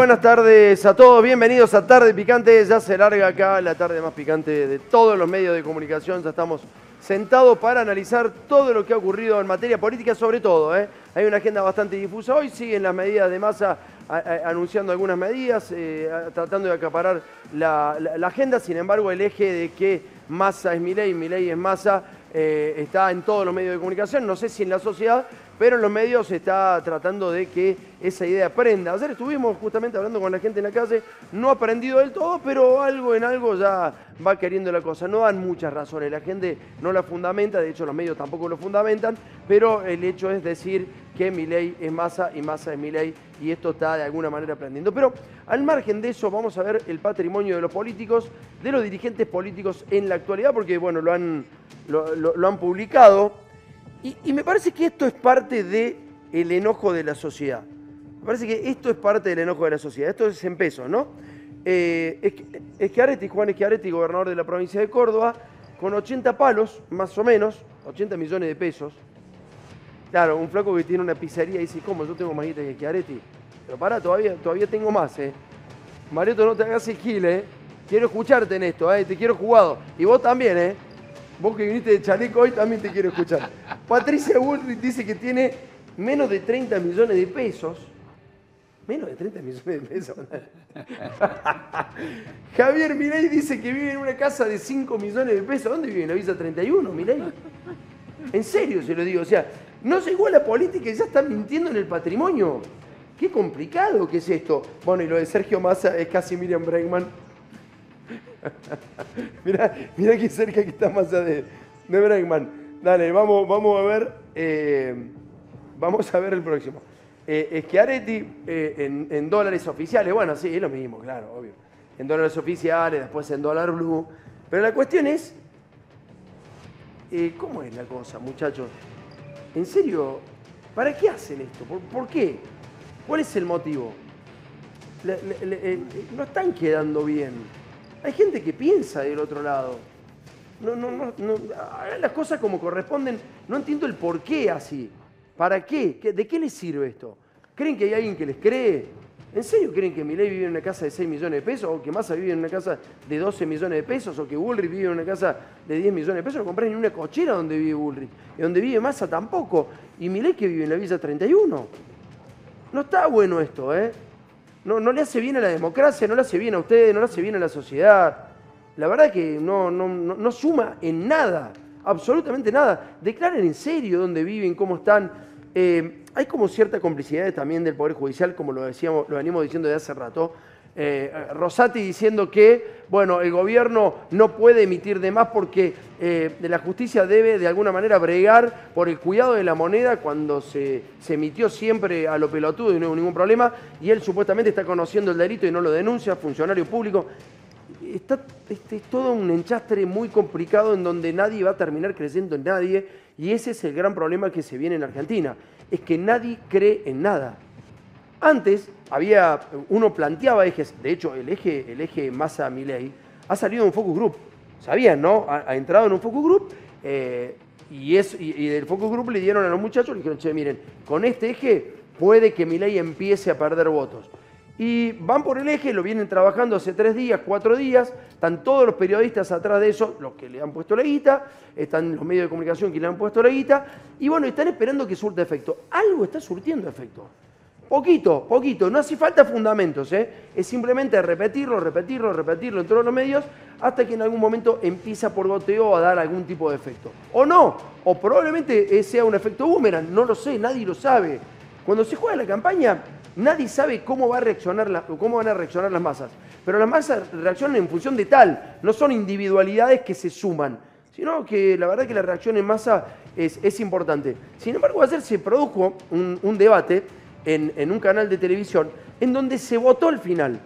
Buenas tardes a todos, bienvenidos a Tarde Picante. Ya se larga acá la tarde más picante de todos los medios de comunicación. Ya estamos sentados para analizar todo lo que ha ocurrido en materia política, sobre todo. ¿eh? Hay una agenda bastante difusa hoy, siguen las medidas de masa anunciando algunas medidas, eh, tratando de acaparar la, agenda. Sin embargo, el eje de que masa es mi ley, mi ley es masa, eh, está en todos los medios de comunicación. No sé si en la sociedad, pero en los medios se está tratando de que esa idea aprenda. Ayer estuvimos justamente hablando con la gente en la calle, no ha aprendido del todo, pero algo en algo ya va queriendo la cosa. No dan muchas razones, la gente no la fundamenta, de hecho los medios tampoco lo fundamentan, pero el hecho es decir que mi ley es masa y masa es mi ley y esto está de alguna manera aprendiendo. Pero al margen de eso vamos a ver el patrimonio de los políticos, de los dirigentes políticos en la actualidad, porque bueno, lo han, lo han publicado. Y, me parece que esto es parte del el enojo de la sociedad. Me parece que esto es parte del enojo de la sociedad. Esto es en pesos, ¿no? Eh, Eschiaretti, Juan Eschiaretti, gobernador de la provincia de Córdoba, con 80 palos, más o menos, 80 millones de pesos. Claro, un flaco que tiene una pizzería y dice, ¿cómo? Yo tengo más guita que Schiaretti. Pero pará, todavía, todavía tengo más, ¿eh? Marieto, no te hagas el gil, ¿eh? Quiero escucharte en esto, ¿eh? Te quiero jugado. Y vos también, ¿eh? Vos que viniste de chaleco hoy también te quiero escuchar. Patricia Woodridge dice que tiene menos de 30 millones de pesos. Menos de 30 millones de pesos. Javier Milei dice que vive en una casa de 5 millones de pesos. ¿Dónde vive? En la Visa 31, Milei. En serio se lo digo. O sea, no se igual la política y ya están mintiendo en el patrimonio. Qué complicado que es esto. Bueno, y lo de Sergio Massa es casi Miriam Bregman mira, mira qué cerca que está más de, de Bregman. Dale, vamos, vamos a ver. Eh, vamos a ver el próximo. Eh, Schiaretti eh, en, dólares oficiales. Bueno, sí, es lo mismo, claro, obvio. En dólares oficiales, después en dólar blue. Pero la cuestión es. Eh, ¿Cómo es la cosa, muchachos? ¿En serio? ¿Para qué hacen esto? ¿Por, qué? ¿Cuál es el motivo? no están quedando bien. Hay gente que piensa del otro lado. No, no, no, no, hagan las cosas como corresponden. No entiendo el por qué así. ¿Para qué? ¿De qué les sirve esto? ¿Creen que hay alguien que les cree? ¿En serio creen que Milei vive en una casa de 6 millones de pesos? ¿O que Massa vive en una casa de 12 millones de pesos? ¿O que Bullrich vive en una casa de 10 millones de pesos? No compran ni una cochera donde vive Bullrich. Y donde vive Massa tampoco. Y Milei que vive en la Villa 31. No está bueno esto, ¿eh? no, no le hace bien a la democracia, no le hace bien a ustedes, no le hace bien a la sociedad. La verdad que no, no, no, suma en nada, absolutamente nada. Declaren en serio dónde viven, cómo están. Eh, hay como cierta complicidad también del Poder Judicial, como lo, decíamos, venimos diciendo de hace rato, eh, Rosati diciendo que, bueno, el gobierno no puede emitir de más porque eh, la justicia debe de alguna manera bregar por el cuidado de la moneda cuando se, emitió siempre a lo pelotudo y no hubo ningún problema, y él supuestamente está conociendo el delito y no lo denuncia, funcionario público. Está, este, es todo un enchastre muy complicado en donde nadie va a terminar creyendo en nadie, y ese es el gran problema que se viene en Argentina, es que nadie cree en nada. Antes había, uno planteaba ejes, de hecho el eje, el eje massa Milei ha salido de un focus group, sabían, ¿no? Ha, entrado en un focus group eh, y, es, y, del focus group le dieron a los muchachos, le dijeron, che, miren, con este eje puede que Milei empiece a perder votos. Y van por el eje, lo vienen trabajando hace tres días, cuatro días, están todos los periodistas atrás de eso, los que le han puesto la guita, están los medios de comunicación que le han puesto la guita, y bueno, están esperando que surta efecto. Algo está surtiendo efecto. Poquito, poquito, no hace falta fundamentos, ¿eh? es simplemente repetirlo, repetirlo, repetirlo en todos los medios hasta que en algún momento empieza por goteo a dar algún tipo de efecto. O no, o probablemente sea un efecto boomerang, no lo sé, nadie lo sabe. Cuando se juega la campaña, nadie sabe cómo, va a reaccionar cómo van a reaccionar las masas, pero las masas reaccionan en función de tal, no son individualidades que se suman, sino que la verdad que la reacción en masa es, importante. Sin embargo, ayer se produjo un debate en, un canal de televisión en donde se votó el final.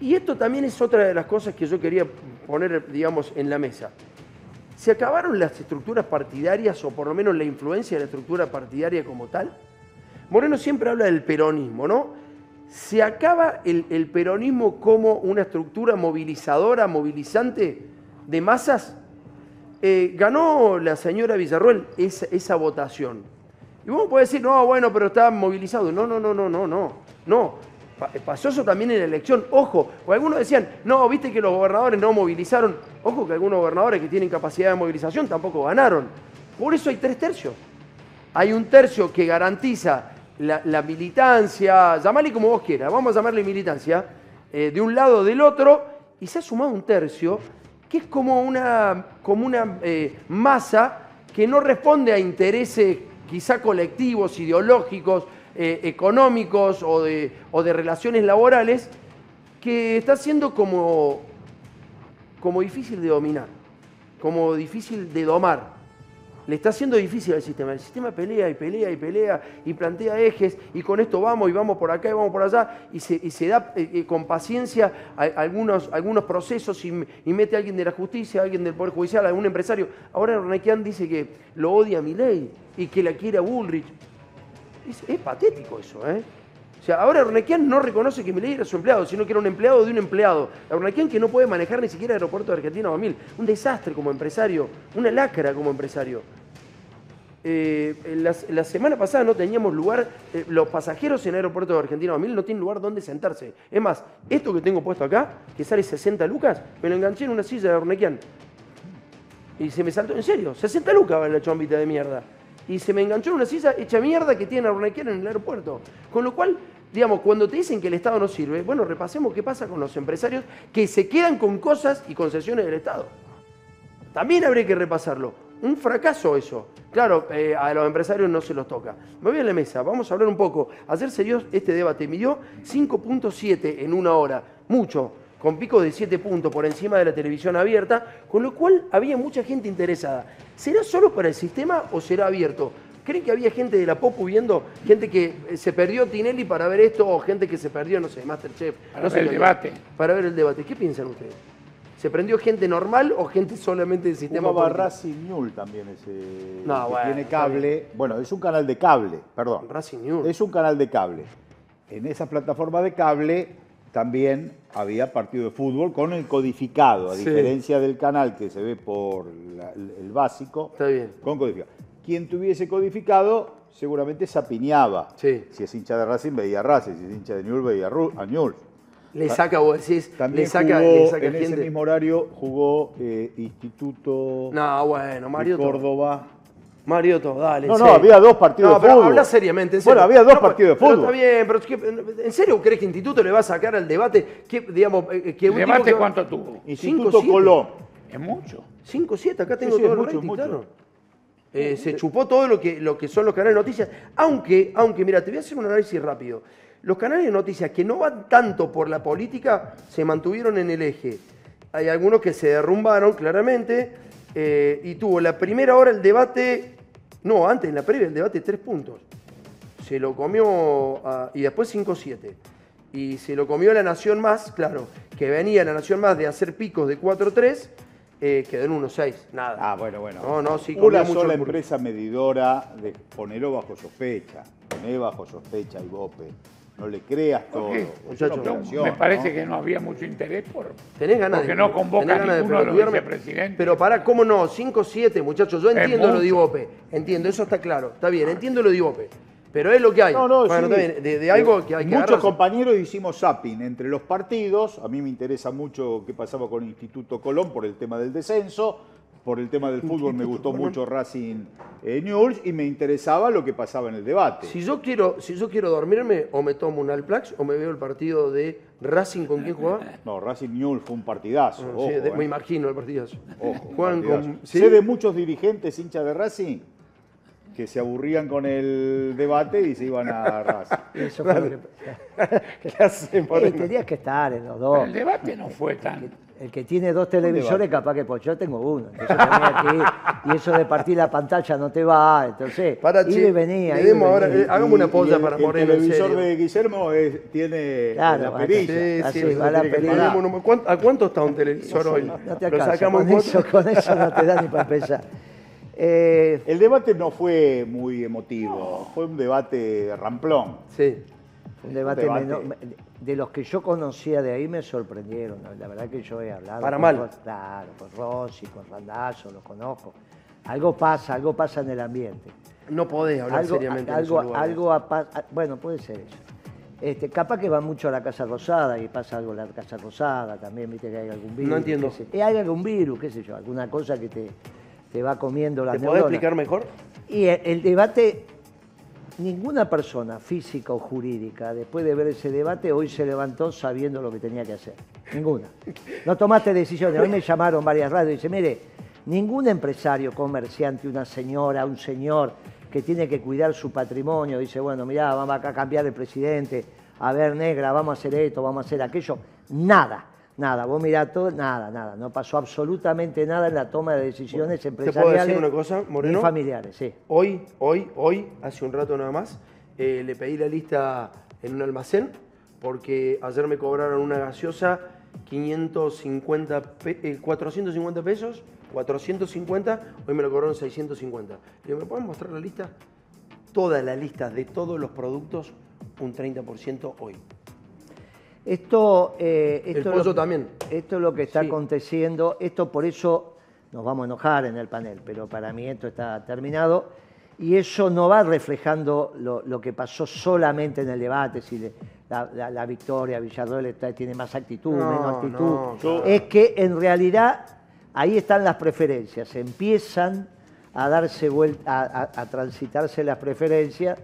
Y esto también es otra de las cosas que yo quería poner, digamos, en la mesa. ¿Se acabaron las estructuras partidarias o por lo menos la influencia de la estructura partidaria como tal? Moreno siempre habla del peronismo, ¿no? ¿Se acaba el, peronismo como una estructura movilizadora, movilizante de masas? Eh, ganó la señora Villarruel esa votación. Y vos podés decir, no, bueno, pero está movilizado. No, no, no, no, no, no. No. Pa- Pasó eso también en la elección. Ojo, o algunos decían, no, viste que los gobernadores no movilizaron. Ojo que algunos gobernadores que tienen capacidad de movilización tampoco ganaron. Por eso hay tres tercios. Hay un tercio que garantiza la, militancia, llamale como vos quieras, vamos a llamarle militancia, eh, de un lado o del otro, y se ha sumado un tercio que es como una, como una eh, masa que no responde a intereses quizá colectivos, ideológicos, eh, económicos o de, o de relaciones laborales, que está siendo como, como difícil de dominar, como difícil de domar. Le está haciendo difícil al sistema. El sistema pelea y pelea y pelea y plantea ejes y con esto vamos y vamos por acá y vamos por allá y se, da eh, eh, con paciencia algunos, algunos procesos y, mete a alguien de la justicia, a alguien del Poder Judicial, a algún empresario. Ahora Renequian dice que lo odia a ley y que la quiere a Bullrich. Es patético eso, ¿eh? Sea, ahora Ornequian no reconoce que Milei era su empleado, sino que era un empleado de un empleado. Ornequian que no puede manejar ni siquiera el aeropuerto de Argentina 2000. Un desastre como empresario, una lacra como empresario. Eh, la, la semana pasada no teníamos lugar, eh, los pasajeros en el aeropuerto de Argentina 2000 no tienen lugar donde sentarse. Es más, esto que tengo puesto acá, que sale 60 lucas, me lo enganché en una silla de Ornequian. Y se me saltó, en serio, 60 lucas vale la chombita de mierda. Y se me enganchó en una silla hecha mierda que tiene Ornequian en el aeropuerto. Con lo cual, digamos, cuando te dicen que el Estado no sirve, bueno, repasemos qué pasa con los empresarios que se quedan con cosas y concesiones del Estado. También habría que repasarlo. Un fracaso eso. Claro, eh, a los empresarios no se los toca. Me voy a la mesa, vamos a hablar un poco. Ayer se este debate, midió 5.7 en una hora, mucho, con picos de 7 puntos por encima de la televisión abierta, con lo cual había mucha gente interesada. ¿Será solo para el sistema o será abierto? ¿Creen que había gente de la Popu viendo, gente que eh, se perdió Tinelli para ver esto o gente que se perdió, no sé, Masterchef? Para no sé ver el debate. Para ver el debate. ¿Qué piensan ustedes? ¿Se prendió gente normal o gente solamente del sistema Jugaba político? Racing News también ese No, que bueno, tiene cable. Bueno, es un canal de cable, perdón. Racing News. Es un canal de cable. En esa plataforma de cable también había partido de fútbol con el codificado, a Sí. diferencia del canal que se ve por la- el básico, Está bien. con codificado. Quien tuviese codificado seguramente se apiñaba. Sí. Si es hincha de Racing, veía Racing. Si es hincha de Newell's, veía a Newell's. Le saca, vos decís, También le saca, jugó, le saca en ese mismo horario jugó eh, Instituto No, bueno, de Marioto. Córdoba. Marioto, dale. No, no, serio. había dos partidos No, de pero fútbol. habla seriamente, en serio. Bueno, había dos No, partidos de pero fútbol. está bien, pero es que, ¿en serio crees que Instituto le va a sacar al debate? Que, digamos, eh, que ¿El un tipo debate que- cuánto tuvo? Instituto Cinco, siete. Colón. Es mucho. 5, 7, acá tengo sí, todo es el mucho, rating, mucho. claro. Eh, se chupó todo lo que, lo que son los canales de noticias. Aunque, aunque, mira, te voy a hacer un análisis rápido. Los canales de noticias que no van tanto por la política se mantuvieron en el eje. Hay algunos que se derrumbaron, claramente, eh, y tuvo la primera hora el debate, no, antes, en la previa, el debate, tres puntos. Se lo comió, a- y después 5-7. Y se lo comió la Nación Más, claro, que venía la Nación Más de hacer picos de 4-3, eh, quedó en 1-6, nada. Ah, bueno, bueno. No, no, sí, Una mucho sola el empresa medidora de ponerlo bajo sospecha. Poné bajo sospecha y bope. No le creas todo. Muchacho, operación, Me parece ¿no? que no había mucho interés por. Tenés ganas Porque de, no convoca tenés ganas de ninguno de los vicepresidentes. Pero pará, ¿cómo no? 5-7, muchachos. Yo entiendo lo de Ibope. Entiendo, eso está claro. Está bien, entiendo lo de Ibope. Pero es lo que hay. No, no, bueno, sí. bien. De, de algo que hay que Muchos agarrarse. compañeros hicimos zapping entre los partidos. A mí me interesa mucho qué pasaba con el Instituto Colón por el tema del descenso. Por el tema del fútbol me gustó mucho Racing eh, News y me interesaba lo que pasaba en el debate. Si yo, quiero, si yo quiero dormirme, o me tomo un Alplax o me veo el partido de Racing con quién jugaba. No, Racing News fue un partidazo. Sí, ojo, de- eh. me imagino el partidazo. Ojo, partidazo. con. ¿sí? Sé de muchos dirigentes hinchas de Racing que se aburrían con el debate y se iban a Racing. Eso fue lo que- ¿Qué hacen, Sí, Moreno? tenías que estar en los Pero dos. el debate no fue tan. El que tiene dos televisores, capaz que pues yo tengo uno. Entonces tenía que ir, y eso de partir la pantalla no te va. Entonces, Para, iba che, y venía. iba ahora- eh, hagamos una pausa y para el, Moreno, El televisor serio. de Guillermo es- tiene Claro, la acá. perilla. Sí, Así, sí, va eso la poner ¿cuánto- ¿A cuánto está un televisor hoy? No te Lo sacamos Con eso, con eso no te da ni para empezar. Eh, El debate no fue muy emotivo, fue un debate ramplón. Sí. un debate, debate. menor- de los que yo conocía de ahí me sorprendieron. ¿no? La verdad que yo he hablado. Para con mal. Claro, con Rossi, con Randazzo, los conozco. Algo pasa, algo pasa en el ambiente. No podés hablar algo, seriamente en algo, esos lugares. algo apa- ah, bueno, puede ser eso. Este, capaz que va mucho a la Casa Rosada y pasa algo en la Casa Rosada también, viste que hay algún virus. No entiendo. sé- eh, hay algún virus, qué sé yo, alguna cosa que te, te va comiendo las ¿Te neuronas. explicar mejor? Y el, el debate, ninguna persona física o jurídica, después de ver ese debate, hoy se levantó sabiendo lo que tenía que hacer. Ninguna. No tomaste decisiones. Hoy me llamaron varias radios y dice, mire, ningún empresario, comerciante, una señora, un señor que tiene que cuidar su patrimonio, dice, bueno, mirá, vamos acá a cambiar el presidente, a ver, negra, vamos a hacer esto, vamos a hacer aquello. Nada. Nada, vos mirá todo, nada, nada, no pasó absolutamente nada en la toma de decisiones puedo empresariales decir una cosa, Moreno? ni familiares, sí. Hoy, hoy, hoy, hace un rato nada más, eh, le pedí la lista en un almacén porque ayer me cobraron una gaseosa 550, pe- eh, 450 pesos, 450, hoy me lo cobraron 650. Le digo, ¿me pueden mostrar la lista? Toda la lista de todos los productos, un 30% hoy. Esto, eh, esto El es lo también. Esto es lo que está Sí. aconteciendo. Esto por eso nos vamos a enojar en el panel, pero para mí esto está terminado. Y eso no va reflejando lo, lo que pasó solamente en el debate, si le- la, la- la victoria Villarroel está- tiene más actitud, No, menos actitud. no, claro. Es que en realidad ahí están las preferencias, empiezan a darse vuelta, a, a- a transitarse las preferencias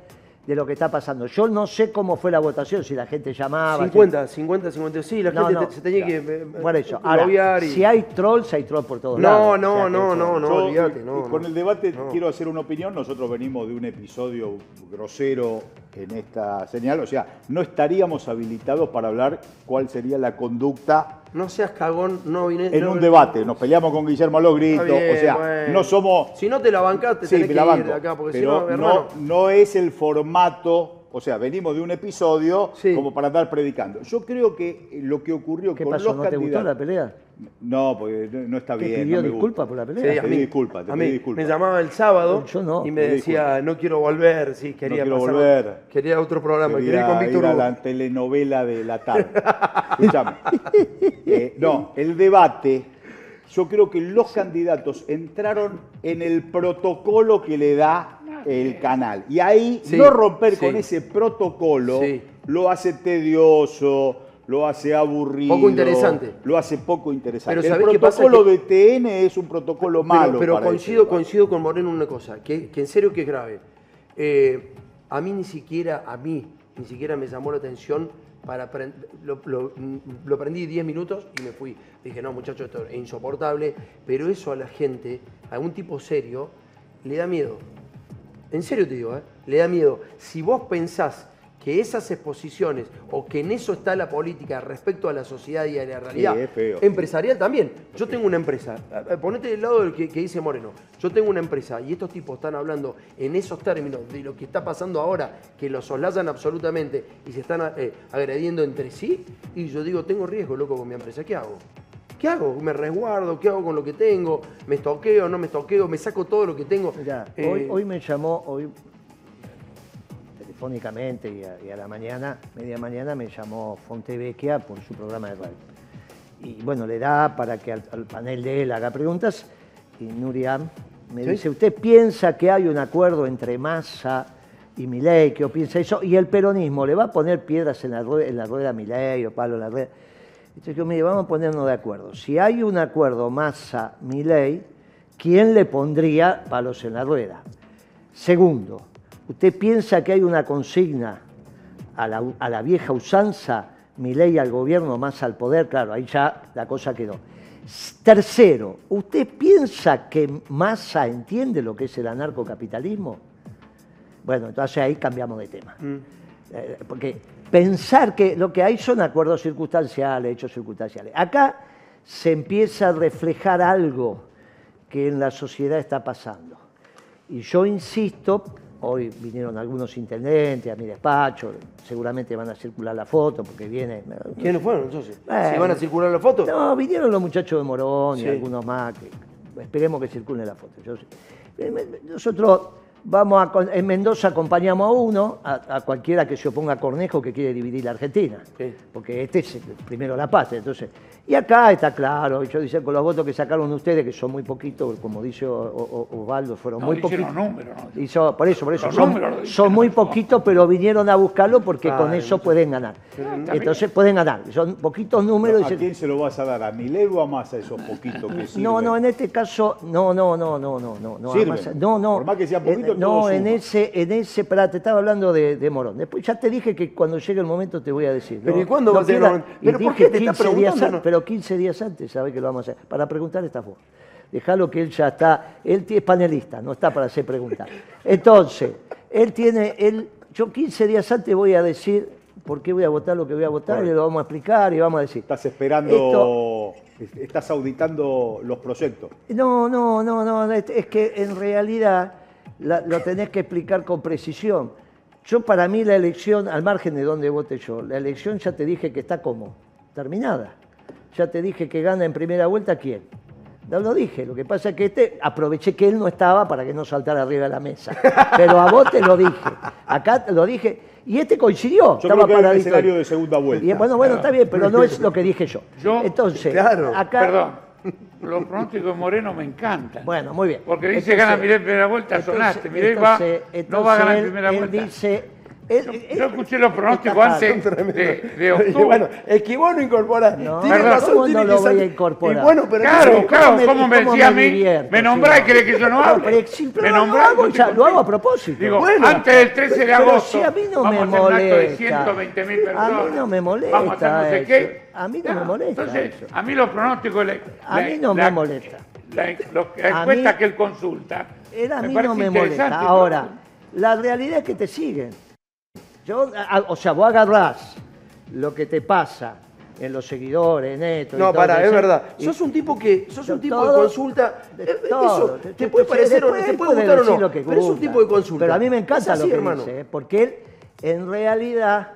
de lo que está pasando. Yo no sé cómo fue la votación, si la gente llamaba. si- 50, 50, 50, sí, la no, gente no, te- se tenía que claro. eh, Por eso. Ahora, lobear y- si hay trolls, hay trolls por todos No, lados. no, O sea no, no, no, y- no. con el debate No. quiero hacer una opinión. Nosotros venimos de un episodio grosero en esta señal. O sea, no estaríamos habilitados para hablar cuál sería la conducta No seas cagón, no vine. en no- un debate. Nos peleamos con Guillermo a los gritos. Bien, o sea, bueno. no somos. Si no te la bancaste, Sí, tenés me que la ir de acá, porque si pero no, hermano. no, no es el formato. O sea, venimos de un episodio Sí. como para andar predicando. Yo creo que lo que ocurrió ¿Qué con pasó? los ¿No te gustó candidatos. la pelea? No, porque no, no está ¿Te bien. pidió no disculpas por la Sí, pelea? a Te mí, te a mí disculpas. me llamaba el sábado Yo no. y me decía, no quiero volver, sí, quería, quiero pasar- volver. Quería otro programa, quería, ir Quería ir a la telenovela de la tarde. Escuchame. Eh, no, el debate, yo creo que los candidatos entraron en el protocolo que le da el canal. Y ahí Sí, no romper sí. con ese protocolo Sí. lo hace tedioso, lo hace aburrido. Poco interesante. Lo hace poco interesante. Pero el protocolo de TN es un protocolo malo. Pero, pero para coincido, debate. coincido con Moreno en una cosa, que, que en serio que es grave. Eh, a mí ni siquiera, a mí, ni siquiera me llamó la atención para lo, lo- lo prendí 10 minutos y me fui. Dije, no, muchachos, esto es insoportable, pero eso a la gente, a un tipo serio, le da miedo. En serio te digo, ¿eh? le da miedo. Si vos pensás que esas exposiciones o que en eso está la política respecto a la sociedad y a la realidad es feo. empresarial también. Yo tengo una empresa, ponete del lado del que, que dice Moreno, yo tengo una empresa y estos tipos están hablando en esos términos de lo que está pasando ahora, que lo soslayan absolutamente y se están eh, agrediendo entre sí, y yo digo, tengo riesgo, loco, con mi empresa, ¿qué hago? ¿Qué hago? ¿Me resguardo? ¿Qué hago con lo que tengo? ¿Me estoqueo? ¿No me estoqueo? ¿Me saco todo lo que tengo? Mirá, Eh, hoy, hoy me llamó, hoy telefónicamente y a, y a la mañana, media mañana, me llamó Fontevecchia por su programa de radio. Y bueno, le da para que al, al panel de él haga preguntas. Y Nuria me ¿Sí? dice, ¿usted piensa que hay un acuerdo entre Massa y Milei? ¿Qué piensa eso? Y el peronismo, ¿le va a poner piedras en la rueda, en la rueda a Milei o palo en la rueda? Entonces yo, mire, vamos a ponernos de acuerdo. Si hay un acuerdo Massa-Milei, ¿quién le pondría palos en la rueda? Segundo, ¿usted piensa que hay una consigna a la, a la vieja usanza, Milei al gobierno, más al poder? Claro, ahí ya la cosa quedó. Tercero, ¿usted piensa que Massa entiende lo que es el anarcocapitalismo? Bueno, entonces ahí cambiamos de tema. Eh, porque pensar que lo que hay son acuerdos circunstanciales, hechos circunstanciales. Acá se empieza a reflejar algo que en la sociedad está pasando. Y yo insisto, hoy vinieron algunos intendentes a mi despacho, seguramente van a circular la foto porque viene... ¿Quiénes fueron entonces? Bueno. ¿Si van a circular las fotos? No, vinieron los muchachos de Morón y algunos más, que esperemos que circule la foto. Yo. Eh, nosotros Vamos a, en Mendoza acompañamos a uno, a, a cualquiera que se oponga a Cornejo que quiere dividir la Argentina. Sí. Porque este es primero la patria. Entonces, y acá está claro, yo dice con los votos que sacaron ustedes, que son muy poquitos, como dice Osvaldo, fueron No, muy poquitos. números, ¿no? Y son- por eso, por eso, Los son, números muy poquitos, pero vinieron a buscarlo porque Claro, con eso pueden ganar. Entonces pueden ganar. Son poquitos números. y ¿A se- quién se lo vas a dar? ¿A Milei o a Massa esos poquitos que sirven? no, no, en este caso, no, no, no, no, no, no, no. Además, no, no. Por más que sea En- poquito, no, en suma. ese, en ese, pará, te estaba hablando de, de Morón. Después ya te dije que cuando llegue el momento te voy a decir. Pero ¿y cuándo no va a ser y ¿Pero por dije qué te estás 15 días preguntando? Pero 15 días antes, ¿sabes que lo vamos a hacer? Para preguntar está vos. Dejalo que él ya está, él es panelista, no está para hacer preguntas. Entonces, él tiene, él, yo 15 días antes voy a decir por qué voy a votar lo que voy a votar y lo vamos a explicar y vamos a decir. Estás esperando, estás auditando los proyectos. No, no, no, no, es, que en realidad la- lo tenés que explicar con precisión. Yo para mí la elección, al margen de donde vote yo, la elección ya te dije que está como terminada. Ya te dije que gana en primera vuelta quién. No lo dije, lo que pasa es que este, aproveché que él no estaba para que no saltara arriba de la mesa. Pero a vos te lo dije. Acá te lo dije. Y este coincidió. Yo estaba creo que paradito ahí. escenario de segunda vuelta. Y bueno, bueno, está bien, pero no es lo que dije yo. Yo- Entonces, Claro. acá. Perdón, los pronósticos de Moreno me encantan. Bueno, muy bien. Porque dice Entonces- gana en primera vuelta, entonces- sonaste. Milei va, entonces- no va a ganar en primera él- vuelta. Él dice... él- Yo, él- yo escuché los pronósticos antes de, de Y octubre. bueno, es que vos no incorporás. No, Tiene razón, ¿cómo tiene no lo voy a incorporar? Y bueno, pero Claro, claro, me- ¿cómo me cómo decía a mí? divierto, Me nombrás y querés que yo no No, hable. pero sí, pero me lo nombrás, hago ya, te lo hago a propósito. Digo, Bueno, antes del 13 de Pero agosto. si a mí no vamos me a hacer un acto de molesta. 120 mil personas. A mí no me molesta Vamos a hacer no sé eso. qué. A mí no me molesta Entonces, eso. a mí los pronósticos. la- A mí no me molesta. La, lo- A encuesta que él consulta. A mí no me molesta. Ahora, la realidad es que te siguen. Yo, a- o sea, vos agarrás lo que te pasa en los seguidores, en esto. y No, todo para, eso, es verdad. y- Sos un tipo que, sos un tipo todo- de consulta. de eh, todo. Eso Te- puede parecer o te puede gustar o no, pero es un tipo de consulta. Pero a mí me encanta así, lo que hermano. dice, ¿eh? porque él, en realidad,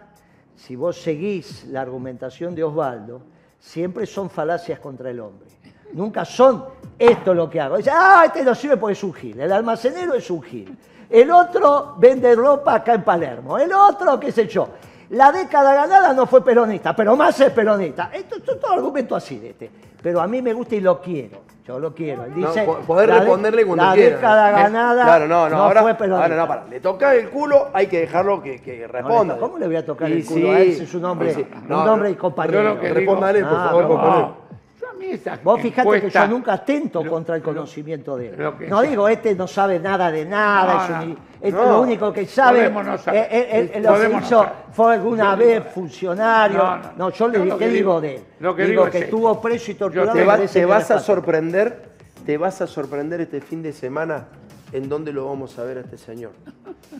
si vos seguís la argumentación de Osvaldo, siempre son falacias contra el hombre. Nunca son esto lo que hago. Dice, ah, este no sirve porque es un gil. El almacenero es un gil. El otro vende ropa acá en Palermo. El otro, qué sé yo. La década ganada no fue peronista, pero más es peronista. Esto esto es todo argumento así de este. Pero a mí me gusta y lo quiero. Yo lo quiero. Él No, dice, po- poder la de- responderle cuando la quiera. década Eh, ganada Claro, no, no, ahora, fue peronista. ahora no, para. Le toca el culo, hay que dejarlo que, que responda. ¿Cómo le voy a tocar Y el culo sí, a él si es un hombre, un No, hombre no, y compañero? yo lo que Respóndale, por Ah, favor, no, compañero. Mí Vos fijate que yo nunca atento lo- contra el lo- conocimiento de él. lo no sea. digo, este no sabe nada de nada, No, es, un- no. es No. lo único que sabe. No eh, eh, él- él lo hizo fue alguna Yo vez funcionario. No, yo le ¿qué digo digo- de él? lo que digo digo es que esto. estuvo preso y torturado. Te, va- vas a sorprender, te vas a sorprender este fin de semana en dónde lo vamos a ver a este señor.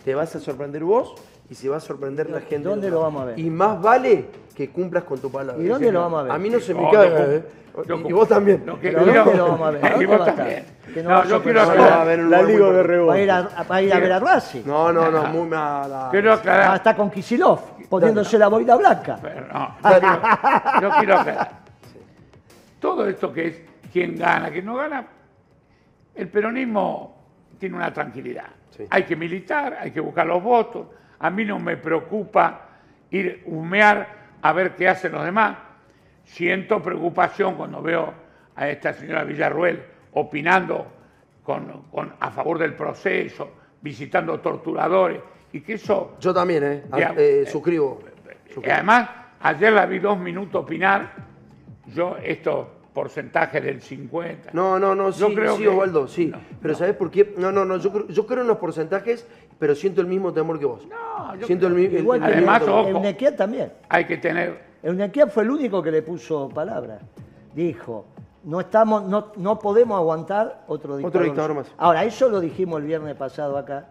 Te vas a sorprender vos y se va a sorprender la gente. ¿Dónde lo vamos a ver? Y más vale que cumplas con tu palabra. ¿Y dónde lo vamos a ver? A mí no se me yo- ¿eh? Y vos también. Lo que ¿Pero quiero- dónde lo vamos a ver? Y ¿Dónde vos también. no yo quiero aclarar. La Liga de importante. Va a ir Rebote. a, va a, ir a ver a Racing. No, no, no, muy mala. Quiero Ah, aclarar. está con Kisilov, poniéndose la boina blanca. Pero no, yo quiero, aclarar. Todo esto que es quién gana, quién no gana, el peronismo tiene una tranquilidad. Sí. Hay que militar, hay que buscar los votos. A mí no me preocupa ir humear a ver qué hacen los demás. Siento preocupación cuando veo a esta señora Villarruel opinando con, con- a favor del proceso, visitando torturadores, y que eso Yo también, ¿eh? A- Ya. eh, suscribo. y suscribo. además, ayer la vi dos minutos opinar, yo estos porcentajes del 50. No, no, no, sí, Yo creo sí, que- Osvaldo, sí. no, pero no. ¿sabes por qué? No, no, no, yo creo, yo creo en los porcentajes, pero siento el mismo temor que vos. No, yo siento el, creo- el- Igual el que mismo Además, temor. ojo. También. Hay que tener, Eunequian fue el único que le puso palabra. Dijo, no, estamos, no, no podemos aguantar otro dictador. dictador más. Ahora, eso lo dijimos el viernes pasado acá,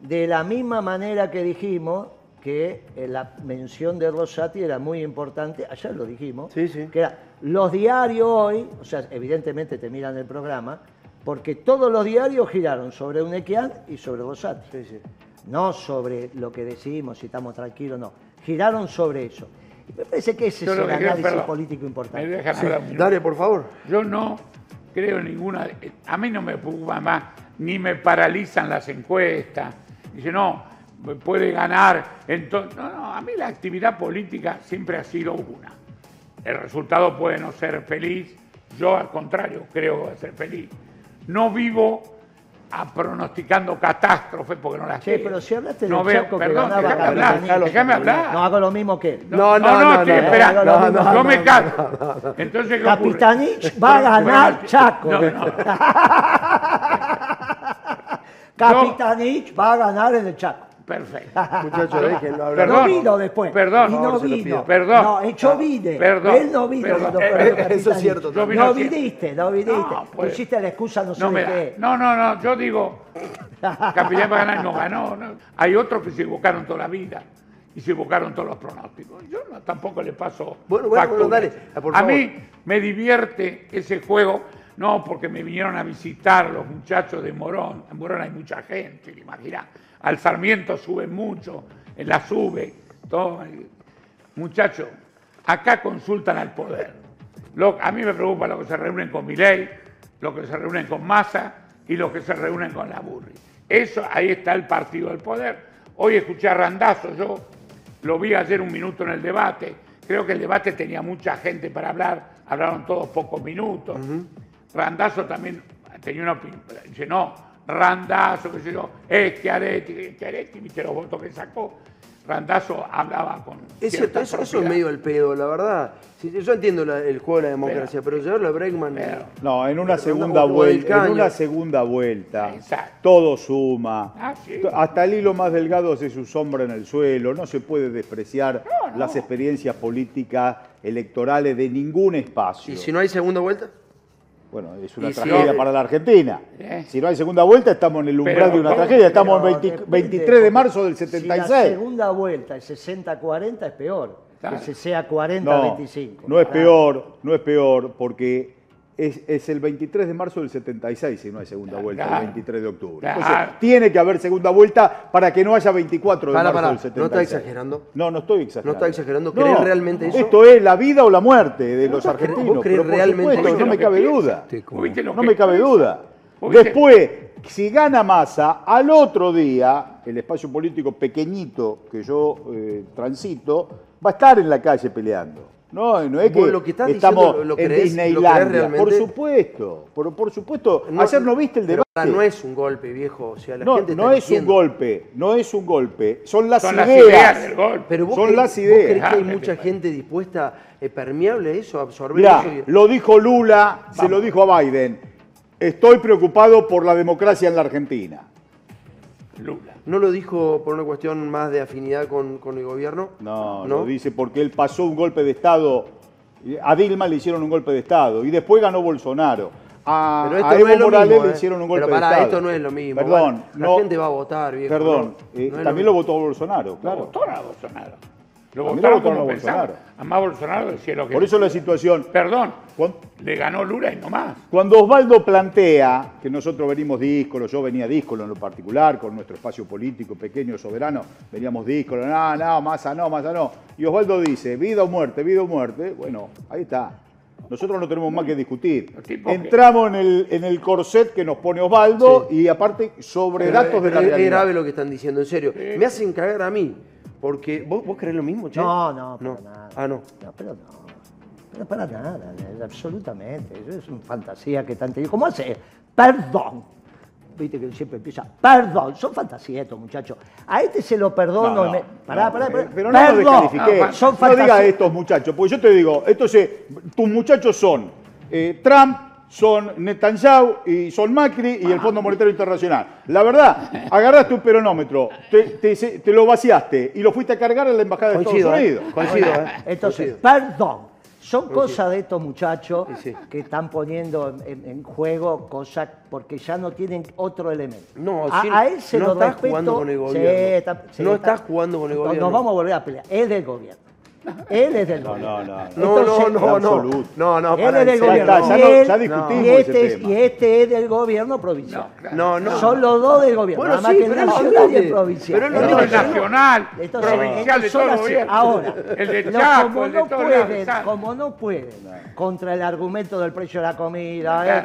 de la misma manera que dijimos que eh, la mención de Rosati era muy importante, ayer lo dijimos, Sí, sí. que era, los diarios hoy, o sea, evidentemente te miran el programa, porque todos los diarios giraron sobre Eunequian y sobre Rosati Sí, sí. no sobre lo que decimos, si estamos tranquilos, no. Giraron sobre eso. Y me parece que ese Yo es el creo- análisis perdón, político me importante. minuto. Dale, por favor. Yo no creo en ninguna. A mí no me preocupa más ni me paralizan las encuestas. Dice, no, puede ganar. Entonces, no, no, a mí la actividad política siempre ha sido una. El resultado puede no ser feliz, yo al contrario creo que va a ser feliz. No vivo a pronosticando catástrofes porque no las sé. pero si hablaste del no veo, Chaco que perdón, ganaba déjame hablar, déjame hablar. No hago lo mismo que él. No, no, no, no, estoy no, esperando. no, no, yo me callo. Entonces, ¿qué ocurre? Capitanich va a ganar Chaco. no, no. Capitanich va a ganar en el Chaco. Perfecto. Muchachos, déjenlo hablar. Perdón. no vino después. Perdón. Y no vino. Perdón. No, eh, yo vine. Perdón. Él no vino. Perdón. cuando Eh, eh, eso es cierto No siempre. viniste, no viniste. No, pues. Pusiste la excusa no sé No, de qué. no, no, no, yo digo, Capitán va a ganar y no ganó. no. Hay otros que se equivocaron toda la vida y se equivocaron todos los pronósticos. Yo no- tampoco le paso Bueno, bueno, bueno, dale, A mí me divierte ese juego, no porque me vinieron a visitar los muchachos de Morón. En Morón hay mucha gente, te imaginas. Al Sarmiento suben mucho, la sube, todo. Muchachos, acá consultan al poder. Lo- a mí me preocupa lo que se reúnen con Milei, lo que se reúnen con Massa y lo que se reúnen con la Burri. Eso, ahí está el partido del poder. Hoy escuché a Randazo, yo lo vi ayer un minuto en el debate. Creo que el debate tenía mucha gente para hablar, hablaron todos pocos minutos. Randazo también tenía una opinión, no, Randazo, qué sé yo, es Chiaretti, Chiaretti, viste los votos que sacó. Randazo hablaba con. Es cierta cierto, eso, eso es medio el pedo, la verdad. Sí, yo entiendo la- el juego de la democracia, pero, llevarlo a Bregman. Pero- No, en una segunda vuelta, en una segunda vuelta, Exacto. todo suma. Ah, sí. Hasta el hilo más delgado hace su sombra en el suelo. No se puede despreciar las experiencias políticas electorales de ningún espacio. ¿Y si no hay segunda vuelta? Bueno, es una Y si- tragedia para la Argentina. Eh. Si no hay segunda vuelta, estamos en el umbral Pero, de una tragedia. Estamos en Pero 20 depende, 23 de marzo del Si la 76. segunda vuelta es 60-40 es peor. Claro. Que se sea No, 40-25. no es Ah. peor, no es peor, porque es, es el 23 de marzo del 76 si no hay segunda Claro. vuelta, el 23 de octubre. Claro. Entonces, tiene que haber segunda vuelta para que no haya 24 de marzo del ¿no 76. está exagerando? No, no estoy exagerando. ¿No está exagerando? ¿Crees realmente eso? Esto es la vida o la muerte de los ¿Vos crees- argentinos. vos crees pero realmente supuesto, eso? no me ¿Viste lo que cabe duda. ¿Viste lo No me cabe duda. Después, si gana Massa, al otro día, el espacio político pequeñito que yo eh, transito, va a estar en la calle peleando. No, no es que Vos lo que estás estamos diciendo, ¿lo en creés- lo Disneylandia. creés realmente? por supuesto, por, por supuesto. Ayer no viste el pero debate. No es un golpe, viejo. O sea, la No, gente no está es un diciendo. golpe, no es un golpe. Son las Son las ideas. ideas del golpe. Pero vos Son creés- las ¿vos ideas. creés que hay mucha gente dispuesta, eh, permeable a eso, a absorber Mirá, eso? y- lo dijo Lula, se lo dijo a Biden. Estoy preocupado por la democracia en la Argentina. Lula. ¿No lo dijo por una cuestión más de afinidad con, con el gobierno? No, lo dice porque él pasó un golpe de Estado. A Dilma le hicieron un golpe de Estado y después ganó Bolsonaro. A, Pero esto a no Evo es lo Morales mismo, le ¿eh? hicieron un golpe Pero pará, de Estado. esto no es lo mismo. Perdón, La no- gente va a votar, viejo. Perdón, no- eh, no también lo lo votó Bolsonaro, Lo claro. votaron a Bolsonaro. Lo votaron como a pensaban. Bolsonaro. Además Bolsonaro decía lo que Por eso la situación. Perdón, le ganó Lula y no más. cuando Osvaldo plantea que nosotros venimos díscolos, yo venía díscolo en lo particular, con nuestro espacio político pequeño, soberano, veníamos díscolos, no, no, masa no, masa no. Y Osvaldo dice, vida o muerte, vida o muerte, bueno, ahí está. Nosotros no tenemos más que discutir. Entramos en el, en el corset que nos pone Osvaldo y aparte sobre Pero datos de es- la es, realidad. grave lo que están diciendo, en serio. Me hacen cagar a mí. Porque, ¿vos, vos creés lo mismo, che? No, no, para nada. Ah, no. No, pero no. Pero para nada, eh, absolutamente. Eso es una fantasía que tanto. ¿Cómo hace? Perdón. Viste que siempre empieza, perdón, son fantasías estos muchachos. A este se lo perdono. No, y me- no, pará, no, pará, eh, pará. Pero no lo Perdón, descalifiqué. No, son no fantasías. diga estos muchachos, porque yo te digo, entonces, tus muchachos son eh, Trump, son Netanyahu y son Macri y el Fondo Monetario Internacional. La verdad, agarraste un peronómetro, te, te- se- te lo vaciaste y lo fuiste a cargar a la Embajada de Estados ¿eh? Unidos. Coincido, ¿eh? Entonces, Coincido. perdón. Son cosas de estos muchachos Sí, sí. que están poniendo en, en juego cosas porque ya no tienen otro elemento. No, a, sí, a él se no lo estás respeto. jugando con el gobierno. está- No está- estás jugando con el No, gobierno. Nos vamos a volver a pelear. Él es del gobierno. Él es del No, gobierno. no, no. no. No, Entonces, no, no, no. No, no, Él pará, es del gobierno. ya y no- él- ya discutimos y este, ese es, tema. y este es del gobierno provincial. No. No, no. Son los dos del gobierno. Bueno, nada más sí, que el él nacional y el provincial. Pero él No, el nacional, provincial de todo el gobierno. Ahora, el de Chaco, como el de no pueden, como no pueden, contra el argumento del precio de la comida,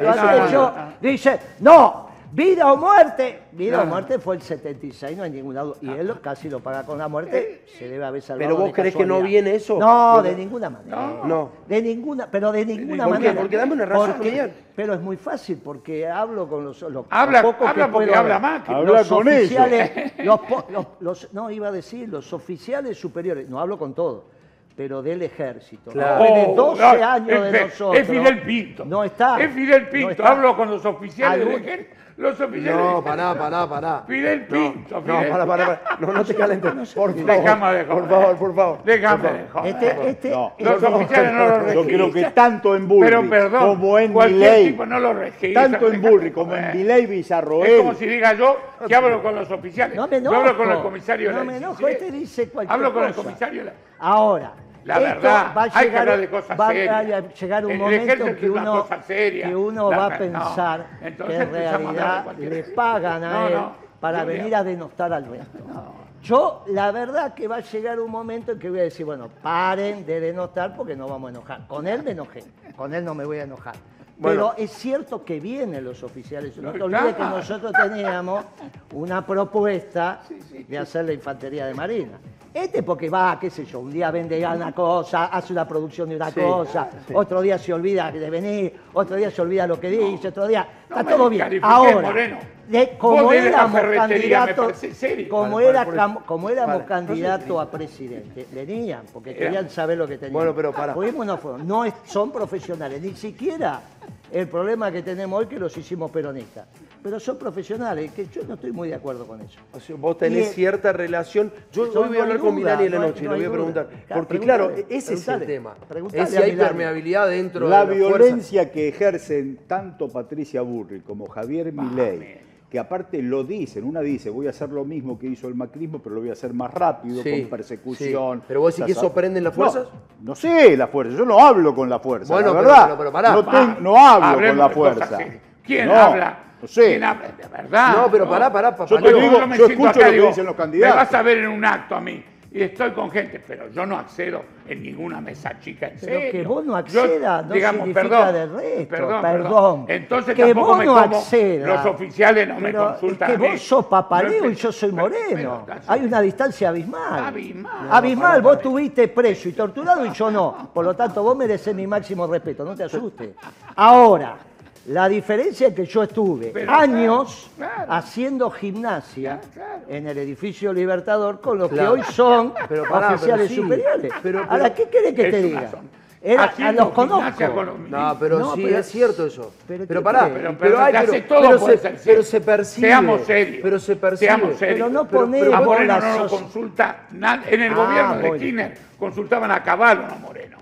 dice, no, vida o muerte. Vida No. o muerte fue el 76, no hay ninguna duda. Y él casi lo paga con la muerte, se debe haber salvado. ¿Pero vos de crees que no viene eso? No, de que- ninguna manera. No. De ninguna, pero de ninguna ¿Por qué? manera. Porque dame una razón, Porque-. Pero es muy fácil, porque hablo con los. los Habla- pocos que habla porque puedo habla hablar. Macri. Habla Los con oficiales, los- los- no iba a decir, los oficiales superiores, no hablo con todos, pero del ejército. Claro. Después de Oh, 12 no, años es, de es- nosotros. Es Fidel Pinto. No está. Es Fidel Pinto. Hablo con los oficiales del ejército. Los oficiales. No, pará, pará, pará. Fidel Pinto. No, Fidel. pará, pará, pará. No, no te calentes. Por favor. Déjame de Por joder. favor, por favor. Déjame Por de joder. Este, este, No. Los este- oficiales no lo Yo registran. creo que tanto en Bullrich Pero perdón, como en cualquier Milei, tipo no lo registra. tanto en Bullrich como en joder. Milei Es Villarroel, como si diga yo que hablo con los oficiales. No me yo hablo con el enojo. comisario No me enojo, 17. este dice cualquier Hablo con el cosa. comisario. Ahora, La verdad, va a hay que llegar, de cosas va serias. a llegar un El momento que uno, que uno va a no. pensar Entonces que en realidad le pagan a No, él no, para venir a denostar al resto. Yo, la verdad que va a llegar un momento en que voy a decir, bueno, paren de denostar porque no vamos a enojar. Con él me enojé, con él no me voy a enojar. Bueno. Pero es cierto que vienen los oficiales. No te olvides que nosotros teníamos una propuesta de hacer la infantería de marina. Este porque va, qué sé yo, un día vende una cosa, hace una producción de una Sí, cosa, otro día se olvida de venir, otro día se olvida lo que dice, otro día... no está todo bien. Ahora, de- como éramos candidatos, serio. como, era, como éramos candidatos a presidente, venían, porque Era- querían saber lo que tenían. Bueno, pero pará. Fuimos no fuimos. No es- son profesionales, ni siquiera el problema que tenemos hoy que los hicimos peronistas. Pero son profesionales, que yo no estoy muy de acuerdo con eso. O sea, vos tenés Y- cierta relación. Yo hoy voy a hablar con Milani en la no hay- noche y no le voy a preguntar. Porque claro, preguntale, ese es el tema. Es si hay permeabilidad dentro la de la fuerza. violencia que ejercen tanto Patricia Burri como Javier Milei. Que aparte lo dicen, una dice, voy a hacer lo mismo que hizo el macrismo, pero lo voy a hacer más rápido, Sí, con persecución. sí. Pero vos decís que eso prenden las fuerzas. No, no sé la fuerza, yo no hablo con la fuerza, Bueno, la verdad. pero- pero pará. no, ten- no hablo hablemos con la fuerza. ¿Quién No, habla? No sé. ¿Quién habla de verdad? No, pero pará, pará, papá. Yo te digo- me yo siento escucho lo que dicen los candidatos. Me vas a ver en un acto a mí y estoy con gente, pero yo no accedo en ninguna mesa chica, en Pero serio. que vos no Yo, accedas no significa perdón, del resto, Perdón, perdón. Entonces Que tampoco vos me no como accedas. los oficiales no me Pero consultan es que vos sos papaleo No, y yo soy pero- moreno. pero- Hay una distancia abismal. Abismal. Abismal, vos tuviste preso y torturado y yo no. Por lo tanto, vos mereces mi máximo respeto, no te asustes. Ahora, la diferencia es que yo estuve Pero, años claro, claro. haciendo gimnasia Claro. en el edificio Libertador con los Claro. que hoy son Pero pará, oficiales pero sí. superiores. Pero- Ahora, ¿qué querés que te diga? Era- los conozco. gimnasia con los ministros. No, pero No, sí, pero- es cierto eso. pero Pero, ¿qué pará? Pero, pero, hay, hace pero, todo se, ser pero se percibe. Seamos serios. Pero se percibe. Seamos serios. Pero no pero- A Moreno la no lo consulta nadie. En el Ah, gobierno de bueno. Kirchner consultaban a Caballo, no a Moreno.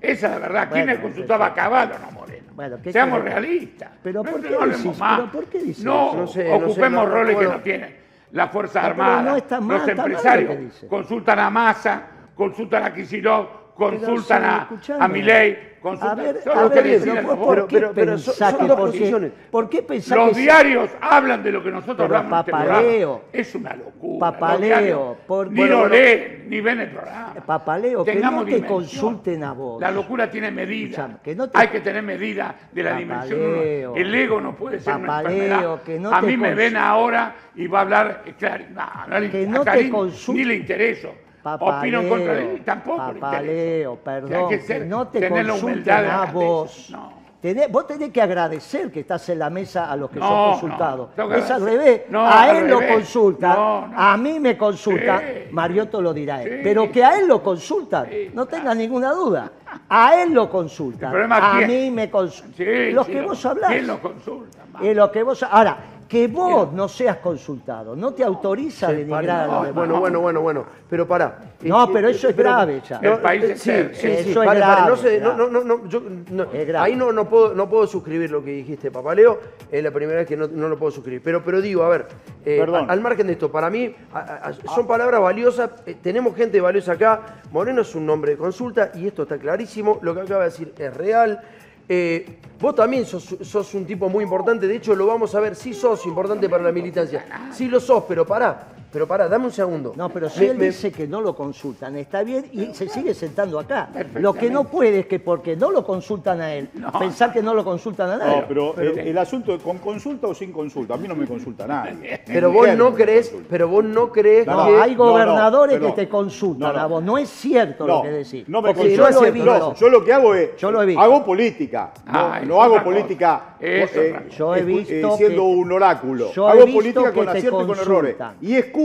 Esa es la verdad. Bueno, Kirchner consultaba a Caballo, no a Moreno. Bueno, ¿qué Seamos realistas. Pero no ¿por qué decís- más. pero por qué No, eso? No sé, no sé, ocupemos roles que no tienen. Las Fuerzas Armadas, los empresarios, consultan a Massa, consultan a Kicillof, consultan a, a Milei, A consultan... ver, a ver, que pero deciden vos los ¿por Pero- qué pero- pero son- pensás son que dos posiciones. ¿Por qué pensás Los que diarios hablan de lo que nosotros Pero hablamos en este papaleo. Es una locura. Papaleo, por- ni lo leen, ni ven el programa. Papaleo, que Tengamos no te dimensión. consulten a vos. La locura tiene medida. Que no te- Hay que tener medida de la dimensión. Papaleo. El ego no puede ser Papaleo, una enfermedad. que no a mí me ven ahora y va a hablar... eh, Claro, no, Que a no te Karim consul- Ni le intereso. Papaleo, Opino contra él tampoco le papaleo, perdón, que que, ser- no te de a vos. No. Tenés- vos tenés que agradecer que estás en la mesa a los que No, son no, consultados. que es al revés. No, a él lo consultan, No, no. a mí me consultan, Sí. Mariotto lo dirá él. Sí. Pero que a él lo consultan, Sí, no tenga ninguna duda. A él lo consultan. A quién. mí me consultan. Los que vos hablás. ¿Quién lo consulta? ma? Eh, lo que vos, ahora, que vos no seas consultado, no te autoriza a denigrar a los demás. Bueno, bueno, bueno, bueno. Pero pará. No, Eh, pero eh, eso es grave ya. El país es sí, serio. sí, sí, Eso es vale, vale, no grave, sé, no, grave. no, no, no, yo, no, Es grave. ahí no, no puedo, no puedo suscribir lo que dijiste, Papaleo, es la primera vez que no, no lo puedo suscribir, pero, pero digo, a ver, eh, al margen de esto, para mí a- a- a- son palabras valiosas, eh, tenemos gente valiosa acá, Moreno es un nombre de consulta y esto está clarísimo, lo que acaba de decir es real. Eh, vos también sos, sos un tipo muy importante, de hecho lo vamos a ver, sí sos importante para la militancia, sí lo sos, pero pará, pero pará, dame un segundo. No, pero si Me- él me- dice que no lo consultan, está bien y se sigue sentando acá. Lo que no puede es que porque no lo consultan a él, pensar que no lo consultan a nadie. No, pero, el, el asunto es con consulta o sin consulta. A mí no me consulta nadie. Pero vos no crees, pero vos no crees No, que... No, hay no, no, gobernadores que te consultan No, no. a vos. No es cierto No, lo que decís. no me porque yo lo he visto. No, yo lo que hago es. Yo lo he visto. Hago política. No, Ah, no hago política. eh, cosa. Yo he escu- visto siendo que- un oráculo. yo he hago visto política con te acierto y con errores. Y escucho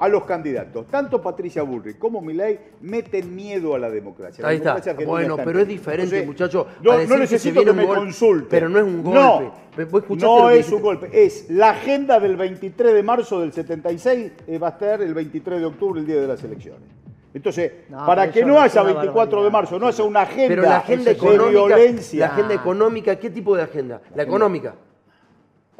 a los candidatos. Tanto Patricia Bullrich como Milei meten miedo a la democracia. Ahí está. democracia Bueno, está pero es diferente, Entonces, muchacho, No, no que necesito que me consulte. pero no es un golpe. ¿Vos escuchaste no es un golpe. Es la agenda del 23 de marzo del 76 eh, va a estar el 23 de octubre, el día de las elecciones. Entonces, No, para que no haya una 24 de marzo, no haya una agenda, Pero la agenda de económica, violencia. la agenda económica, ¿qué tipo de agenda? La económica.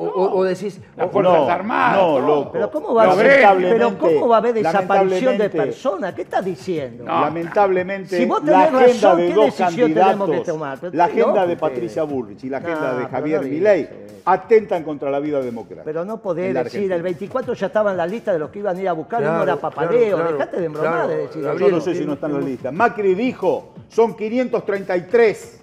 O, o- o decís, Las o- Fuerzas no, Armadas. no, loco. Pero ¿cómo va, a haber, Lamentablemente- pero ¿cómo va a haber desaparición de personas? ¿Qué estás diciendo? No. Lamentablemente, Si vos la tenés agenda razón, de ¿qué dos decisión tenemos que candidatos, tomar? Pero la agenda de Patricia. Bullrich y la No, agenda de Javier no Milei atentan contra la vida democrática. Pero no podés la decir, Argentina. el 24 ya estaba en la lista de los que iban a ir a buscar y no Claro, era papaleo. claro, Dejate de embromar claro, de decir Yo no sé si no está en la lista. Macri dijo, son 533,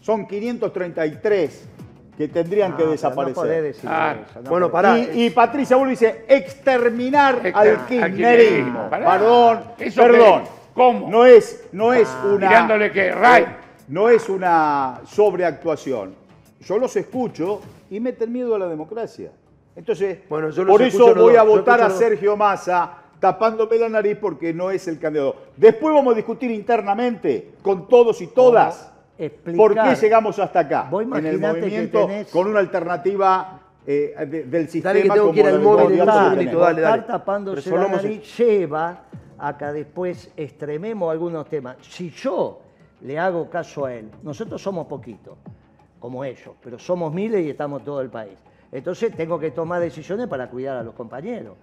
son 533 que tendrían que No desaparecer. podés decir Ah, eso. no bueno, podés. pará. Y, y Patricia Bullrich dice exterminar Exter- al kirchnerismo. Perdón, ¿Eso perdón. ¿Cómo? No es, no es una. Mirándole que, Ray. No es una sobreactuación. Yo los escucho y meten miedo a la democracia. Entonces, Bueno, yo por eso voy a votar a Sergio Massa tapándome la nariz porque no es el candidato. Después vamos a discutir internamente con todos y todas explicar. por qué llegamos hasta acá Vos en el movimiento tenés- con una alternativa eh, de- del sistema Dale que tengo como que ir al móvil dale, dale. Estar tapándose la lleva a que después extrememos algunos temas. Si yo le hago caso a él, nosotros somos poquitos, como ellos, pero somos miles y estamos todo el país. Entonces tengo que tomar decisiones para cuidar a los compañeros.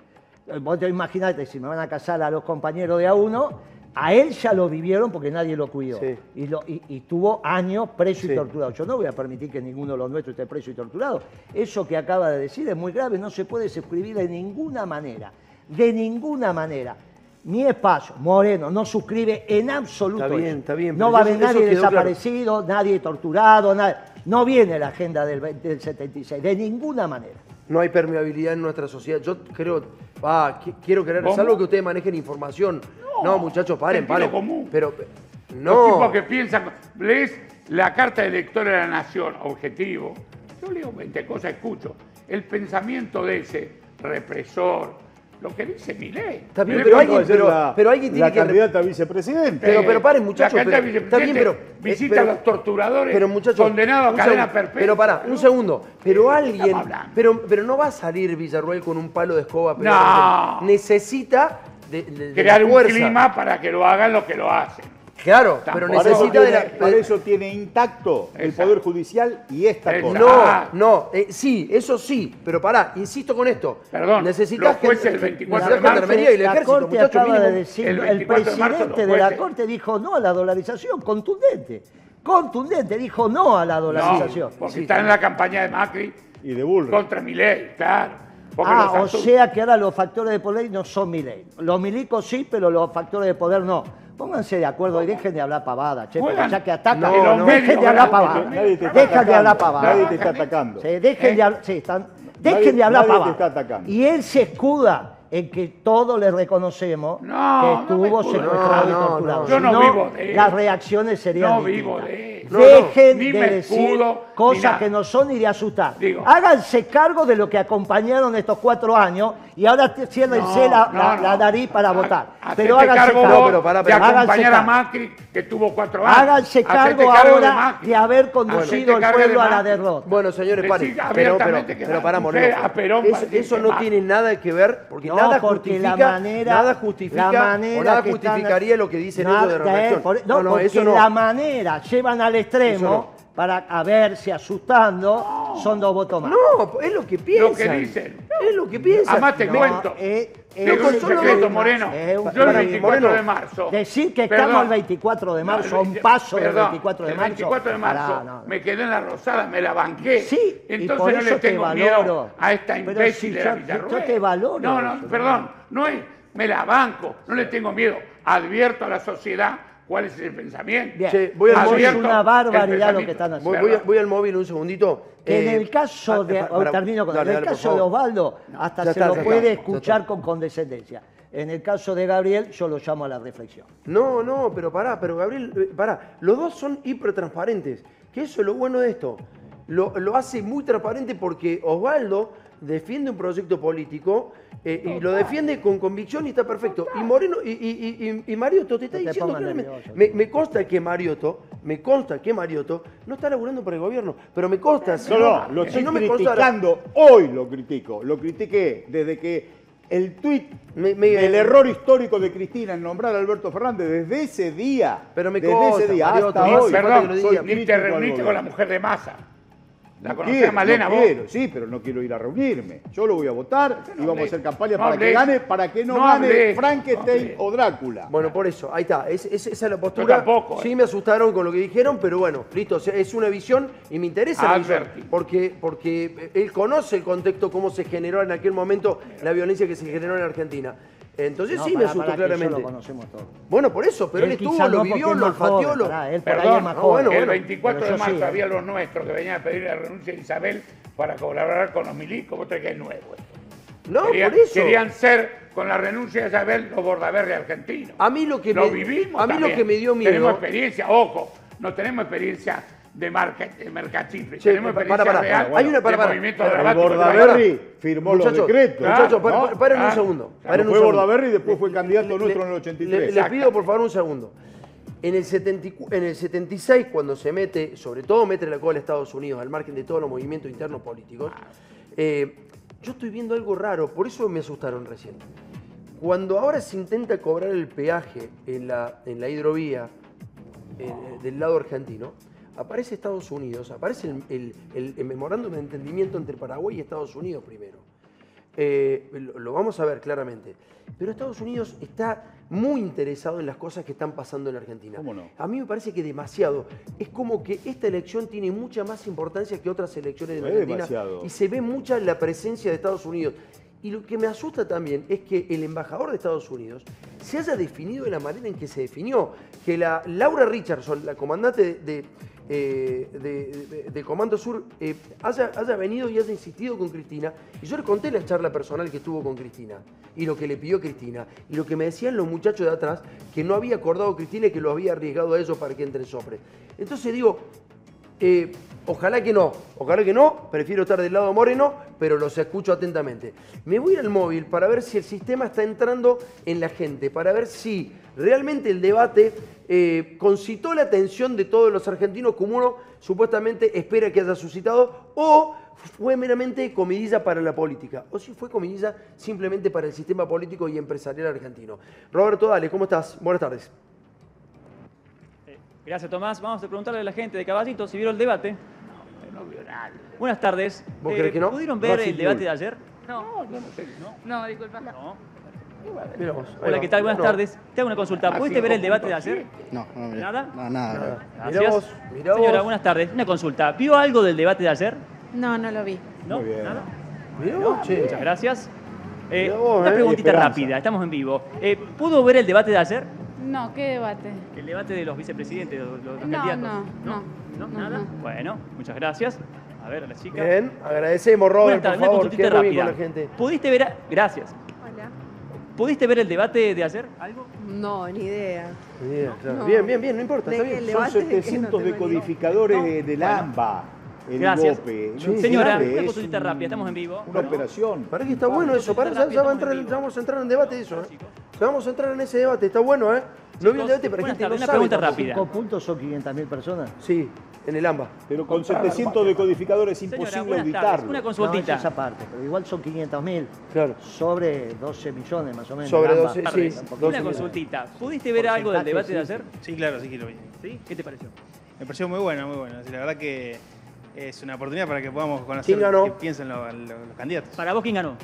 Vos te imaginate, si me van a casar a los compañeros de a uno, a él ya lo vivieron porque nadie lo cuidó. Sí. Y, lo- y- y tuvo años preso Sí. y torturado. Yo no voy a permitir que ninguno de los nuestros esté preso y torturado. Eso que acaba de decir es muy grave, no se puede suscribir de ninguna manera. De ninguna manera. Mi espacio, Moreno, no suscribe en absoluto. Está bien, eso. está bien, No va a haber nadie claro. desaparecido, nadie torturado. No viene la agenda del, 20 del 76, de ninguna manera. No hay permeabilidad en nuestra sociedad. Yo creo, ah, qui- quiero creer, ¿Cómo? salvo que ustedes manejen información. No, muchachos, paren, paren. común. Pero, Los no. tipos que piensan, lees la carta de electora de la nación, objetivo. Yo leo 20 cosas, escucho. El pensamiento de ese represor, lo que dice mi ley. Está bien, pero alguien- pero- la, pero alguien tiene la que- candidata a vicepresidente. Pero- pero paren, muchachos, La pero- está bien, pero- vicepresidentes Visita pero- a los torturadores Pero muchachos, condenados a cadena perpetua. Pero pará, un segundo. Pero alguien, pero, pero no va a salir Villarruel con un palo de escoba. No. Necesita de, de- de Crear un clima para que lo hagan los que lo hacen. Claro, pero Tampoco. Para eso, necesita de la. para eso tiene intacto el Exacto. Poder Judicial y esta Exacto. cosa. No, no, eh, sí, eso sí, pero pará, insisto con esto. Perdón, necesitas los jueces el 24 necesitas de marzo, gendarmería y el la ejército, Corte muchachos, acaba de decir, El el, 24 de marzo presidente de la Corte dijo no a la dolarización, contundente. Contundente, dijo no a la No, dolarización. porque Sí, están sí. en la campaña de Macri Y de Bullrich. contra mi ley, claro. Ah, o sea que ahora los factores de poder no son mi ley. Los milicos sí, pero los factores de poder no. Pónganse de acuerdo y dejen de hablar pavada, che, porque ya que atacan, No, dejen no. de hablar pavada. Nadie te está Dejen de hablar atacando. pavada. Nadie te está atacando. Sí, dejen de hablar, sí, están, dejen Nadie- de hablar nadie te pavada. está atacando. Y él se escuda en que todos le reconocemos No, que no estuvo escudo. secuestrado No, y no, torturado. no. Yo no vivo de Las reacciones serían No distintas. vivo de eso. No, no, Dejen de decir escudo, cosas que no son ni de asustar. Digo. Háganse cargo de lo que acompañaron estos cuatro años y ahora ciérrense la, No, la- no, la no. nariz para Ha- votar. hacete Pero háganse cargo cargo. vos pero pará, de pero háganse acompañar a. Macri, que tuvo cuatro años. Háganse cargo cargo de ahora Macri. de haber conducido de pueblo a la derrota. Bueno, señores, paren. Pero, pero, pero a parece eso no tiene nada que ver, porque No, nada porque justifica, la manera, nada justifica la manera o nada que están- justificaría lo que dicen ellos de Nada, eh, por- no, no, no, porque eso no. la manera llevan al extremo. Para a verse asustando, son dos votos más. No, es lo que piensan. Lo que dicen. Es lo que piensa. Además te No, cuento. eh, te eh, un secreto, Moreno. un- Yo el para- 24 Moreno, de marzo. Decir que Perdón. estamos el 24 de marzo, a un paso del perdón, 24 de el marzo. 24 de marzo Pará, me quedé en la Rosada, me la banqué. Sí, y Entonces no eso le te tengo valoro. miedo a esta imbécil si de la yo- te valoro No, no, eso. perdón, no es, me la banco, no le tengo miedo. Advierto a la sociedad cuál es el pensamiento. Bien, Che, voy al móvil. es una barbaridad lo que están haciendo. Voy, voy a- voy al móvil un segundito. Que en Eh, el caso ah, de, pa- para- termino con dale, en el dale, por caso de favor. Osvaldo, hasta Ya se está, lo ya puede está, escuchar con condescendencia. En el caso de Gabriel, yo lo llamo a la reflexión. No, no, pero pará, pero Gabriel, eh, pará. Los dos son hipertransparentes. Que eso es lo bueno de esto. Lo, lo hace muy transparente porque Osvaldo defiende un proyecto político eh, y lo defiende con convicción y está perfecto. Y Moreno y, y, y, y Mariotto te está No te diciendo claramente. Me, me consta que Mariotto, me consta que Mariotto no está laburando para el gobierno, pero me consta. si No, no, lo si estoy no me constara- criticando. Hoy lo critico. Lo critiqué desde que el tuit del error histórico de Cristina en nombrar a Alberto Fernández, desde ese día, Pero me desde consta, ese día Mariotto, hasta hoy, Perdón, ni te reuniste con la mujer de masa. La No conocés quiero, a Malena no vos. quiero, sí, pero no quiero ir a reunirme. Yo lo voy a votar y vamos a hacer campaña No para hablé. que gane, para que no, No gane hablé. Frankenstein o Drácula. Bueno, por eso, ahí está. Es- es- esa es la postura. tampoco, Sí eh. me asustaron con lo que dijeron, pero bueno, listo. o sea, es una visión y me interesa la visión. Advertí. Porque, porque él conoce el contexto, cómo se generó en aquel momento la violencia que se generó en Argentina. Entonces No, sí me pará, asustó pará, que Eso claramente. lo conocemos todos. Bueno, por eso, pero él, Él estuvo, lo no, vivió, lo olfateó, lo. pará, él Perdón, no, bueno, el bueno, 24 pero de marzo sí, había los nuestros que venían a pedir la renuncia de Isabel para colaborar con los milicos. Vos que es nuevo. esto. No, Querían, por eso. querían ser, con la renuncia de Isabel, los bordaberry argentinos. A mí lo que lo me- vivimos a mí lo que me dio miedo- Tenemos experiencia, ojo, no tenemos experiencia de, marca, de mercachifre. Che, tenemos para, para, real Hay una para, para. movimiento El. Bordaberry firmó Muchachos, los decretos. Muchachos, no, paren un segundo. claro, paren un fue segundo. Bordaberry y después fue candidato Le- nuestro en el le- 83. Le, le pido por favor un segundo. En el, 74 en el 76, cuando se mete, sobre todo mete la cola a Estados Unidos, al margen de todos los movimientos internos políticos, eh, yo estoy viendo algo raro, por eso me asustaron recién. Cuando ahora se intenta cobrar el peaje en la, en la hidrovía eh, del lado argentino, aparece Estados Unidos, aparece el, el- el- el memorándum de entendimiento entre Paraguay y Estados Unidos primero. Eh, lo, lo vamos a ver claramente. Pero Estados Unidos está muy interesado en las cosas que están pasando en la Argentina. ¿Cómo no? A mí me parece que demasiado. Es como que esta elección tiene mucha más importancia que otras elecciones Es Argentina. demasiado. Y se ve mucha la presencia de Estados Unidos. Y lo que me asusta también es que el embajador de Estados Unidos se haya definido de la manera en que se definió. Que la Laura Richardson, la comandante de, de, eh, de- de- Comando Sur, eh, haya, haya venido y haya insistido con Cristina. Y yo le conté la charla personal que tuvo con Cristina y lo que le pidió Cristina. Y lo que me decían los muchachos de atrás, que no había acordado Cristina y que lo había arriesgado a ellos para que entre Sopre. Entonces digo, eh, ojalá que no, ojalá que no, prefiero estar del lado moreno, pero los escucho atentamente. Me voy al móvil para ver si el sistema está entrando en la gente, para ver si realmente el debate eh, concitó la atención de todos los argentinos como uno supuestamente espera que haya suscitado, o fue meramente comidilla para la política, o si fue comidilla simplemente para el sistema político y empresarial argentino. Roberto, dale, ¿cómo estás? Buenas tardes. Eh, Gracias, Tomás. Vamos a preguntarle a la gente de Caballito si vieron el debate. No vio nada. Buenas tardes. ¿Vos Eh, crees que no? ¿Pudieron ver el debate de ayer? No, yo no sé. no, disculpa. No. Vos, Hola. ¿qué tal? Buenas No. tardes. Te hago una consulta. Ah, ¿Pudiste ver el debate de 5.7? ayer? No, no, mira. ¿Nada? No, nada. Nada. Gracias. Mirá vos, mirá Señora, vos. buenas tardes. Una consulta. ¿Vio algo del debate de ayer? No, no lo vi. ¿No? Muy bien. ¿Nada? Mirá vos, che. Muchas gracias. Eh, vos, una eh. preguntita rápida. Estamos en vivo. Eh, ¿Pudo ver el debate de ayer? No, ¿qué debate? El debate de los vicepresidentes, los, los No, candidatos. no, no, ¿No? no, ¿Nada? no. Bueno, muchas gracias. A ver, a la chica. Bien, agradecemos, Robert, Buenas por tardes, una favor, consultita rápida. con la gente. ¿Pudiste ver? a- Gracias. ¿Pudiste ver el debate de ayer? ¿Algo? No, ni idea. Bien, claro. No. bien, bien, bien, no importa, ¿De está bien. Son debate de que no 700 decodificadores No. de- del Bueno. AMBA, el Gracias. Sí, Señora, una es consultita un- rápida, estamos en vivo. Una operación. Para que está bueno eso, para, ya, ya va a entrar, ya vamos a entrar en debate de eso, ¿eh? Ya vamos a entrar en ese debate, está bueno, ¿eh? No vi el debate, pero gente no una sabe. pregunta rápida. ¿Cinco puntos son 500.000 personas? Sí, en el AMBA. Pero con 700 decodificadores es Señora, imposible auditarlo. Una No, consultita. es esa parte, pero igual son 500.000 Claro. sobre 12 millones más o menos. Sobre ambas. 12, sí. Tardes. Dos Una consultita. ¿Pudiste ver algo del debate de ayer? Sí, claro, sí que lo vi. ¿Sí? ¿Qué te pareció? Me pareció muy buena, muy buena. Sí, la verdad que es una oportunidad para que podamos conocer ¿Quién ganó? qué piensan los, los- los candidatos. Para vos, ¿quién ganó?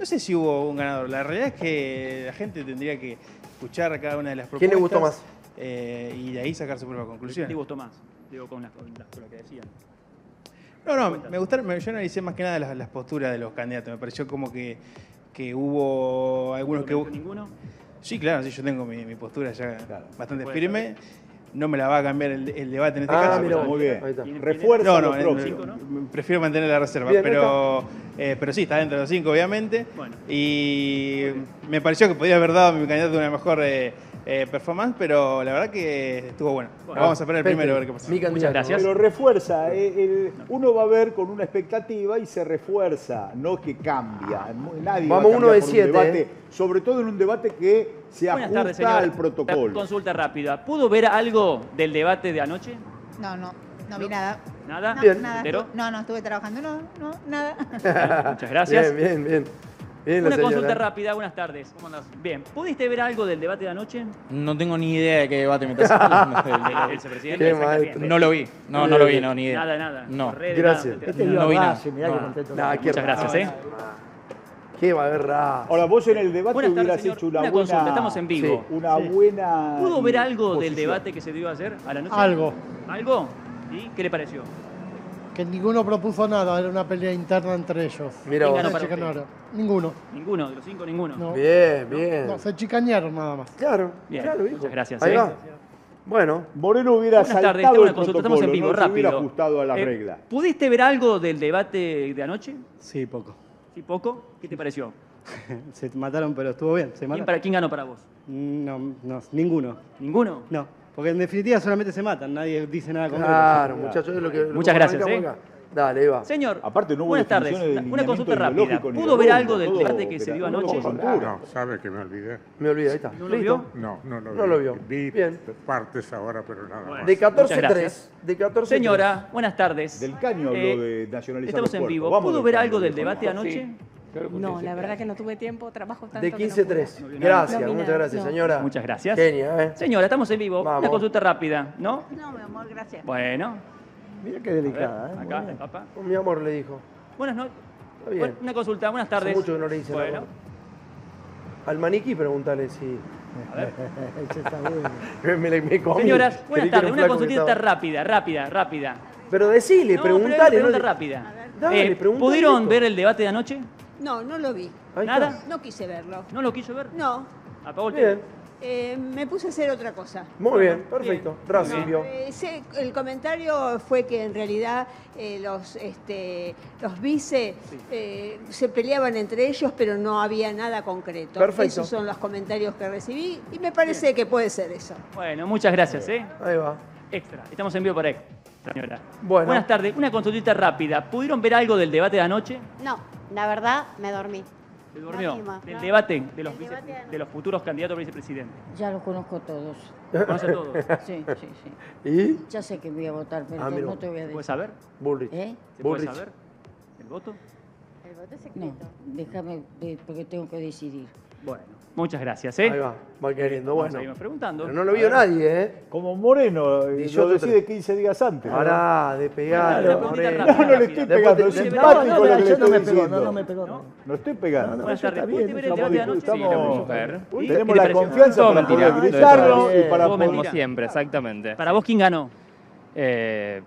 No sé si hubo un ganador. La realidad es que la gente tendría que escuchar cada una de las propuestas. ¿Quién le gustó más? eh, y de ahí sacar su propia ¿Qué conclusión. te gustó más? Digo, con, las- con las- con lo que decían. No, no, me gustaron, me- yo analicé más que nada las, las posturas de los candidatos. Me pareció como que, que hubo algunos que... ¿No ninguno? Sí, claro, sí, yo tengo mi, mi postura ya bastante firme. No me la va a cambiar el, el debate en este Ah, caso. Muy bien. ¿Tiene- Refuerza No, no, cinco, ¿no? prefiero mantener la reserva, Bien, pero, eh, pero sí, está dentro de los cinco, obviamente. Bueno. Y me pareció que podía haber dado a mi candidato una mejor eh, eh, performance, pero la verdad que estuvo bueno. Bueno. Vamos a esperar el primero a ver qué pasa. Mi candidato. gracias. Pero refuerza, eh, el- uno va a ver con una expectativa y se refuerza, no que cambia. Nadie Vamos va a uno de un siete, debate, eh. sobre todo en un debate que se Buenas ajusta tardes, al protocolo. Consulta rápida. ¿Pudo ver algo del debate de anoche? No, no, no vi nada. ¿Nada? No, Bien. nada. No, no, estuve trabajando. No, no, nada. Muchas gracias. Bien, bien, bien. Bien, la Una señora. consulta rápida, buenas tardes. ¿Cómo andás? Bien, ¿pudiste ver algo del debate de anoche? No tengo ni idea de qué debate me estás hablando. Del vicepresidente. Qué Exactamente. maestro. No lo vi. No, no lo vi, no, ni idea. Nada, nada. No. Gracias. nada, Este No, vi nada. No. Nah, Muchas gracias, ¿eh? Qué va a haber ra- Ahora, vos en el debate tardes, hubieras señor. hecho una, Una buena... consulta, estamos en vivo. Sí, una buena... ¿Pudo ver algo del posición. debate que se dio ayer a la noche? Algo. ¿Algo? ¿Y qué le pareció? Que ninguno propuso nada, era una pelea interna entre ellos. Mira ¿Quién vos. ganó Se chicanaron. Ninguno. Ninguno, de los cinco, ninguno. No. Bien, bien. No, se chicañaron nada más. Claro, Bien, claro, hijo. muchas gracias, Ahí ¿eh? va. Bueno, Moreno hubiera Buenas tardes, saltado tengo una el consulta, protocolo, estamos en vivo, no se hubiera rápido. ajustado a las Eh, reglas. ¿Pudiste ver algo del debate de anoche? Sí, poco. ¿Sí, poco? ¿Qué te pareció? Se mataron, pero estuvo bien. Se ¿Quién, para, ¿Quién ganó para vos? No, no, ninguno. ¿Ninguno? No, porque en definitiva solamente se matan, nadie dice nada concreto. claro, muchachos, es lo que. lo Muchas gracias, ¿eh? acá. Dale, Eva. Señor, Aparte no hubo buenas tardes. Una, consulta rápida. ¿Pudo ver algo del debate que se dio anoche? No, sabe que me olvidé. Me olvidé, ahí está. ¿No lo vio? No, no lo vi. No lo vio. Vi Bien. partes ahora, pero nada más. De 14 Muchas 3. gracias. De 14 Señora, buenas tardes. Del caño habló Eh, de nacionalizar Estamos en vivo. ¿Pudo ver algo del debate ¿no? No, la verdad que no tuve tiempo, trabajo tanto. De que no 15 pude. 3. No Gracias, muchas gracias, no. señora. Muchas gracias. Genia, ¿eh? Señora, estamos en vivo. Vamos. Una consulta rápida, ¿no? No, mi amor, gracias. Bueno, Mirá qué a ver, delicada, ¿eh? Acá, el papá. Oh, Mi amor le dijo. Buenas noches. Bien. Una consulta, buenas Hace tardes. mucho que no le dicen Bueno, nada. Al maniquí pregúntale si. a ver. Ese está bueno. me, me- me comí. Señoras, buenas tardes. Una consultita rápida, rápida, rápida. Pero decile, No, preguntale. una no pregunta le- rápida. Dale, Eh, preguntale ¿Pudieron esto. ver el debate de anoche? No, no lo vi. Ahí ¿Nada? está. No quise verlo. ¿No lo quiso ver? No. Apagó el Bien. Eh, me puse a hacer otra cosa. muy bien, perfecto. Racing vio. Eh, el comentario fue que en realidad eh, los, este, los vice eh, se peleaban entre ellos, pero no había nada concreto. Perfecto. Esos son los comentarios que recibí y me parece que puede ser eso. Bueno, muchas gracias, ¿eh? Ahí va. Extra. Estamos en vivo para extra, señora. Bueno. Buenas tardes. Una consultita rápida. ¿Pudieron ver algo del debate de anoche? No, la verdad me dormí. ¿Se durmió? Del no. debate de los, Del vice- debate de anoche. de los futuros candidatos a vicepresidente. Ya los conozco todos. ¿Conoce a todos? Sí, sí, sí. ¿Y? Ya sé que voy a votar, pero Ah, mira. no te voy a ¿Se decir. puede saber? Bullrich. ¿Eh? ¿Se puede Bullrich. saber? ¿El voto? El voto es No, secreto. déjame, de- porque tengo que decidir. Bueno, muchas gracias, ¿eh? Ahí va, va queriendo. Vamos a Bueno. preguntando. Pero no lo vio nadie, ¿eh? Como Moreno, eh, 18 lo decide 15 días antes. ¿no? Pará, de. Moreno. No, no le estoy pegando, es simpático No, no, lo que le yo no estoy me pegó, diciendo. no, no me pegó. no. No estoy pegando. Tardes. está bien, Estamos-. ¿Y? Tenemos ¿Qué la confianza para poder gritarlo y para poder... Como siempre, exactamente. ¿Para vos quién ganó? Eh,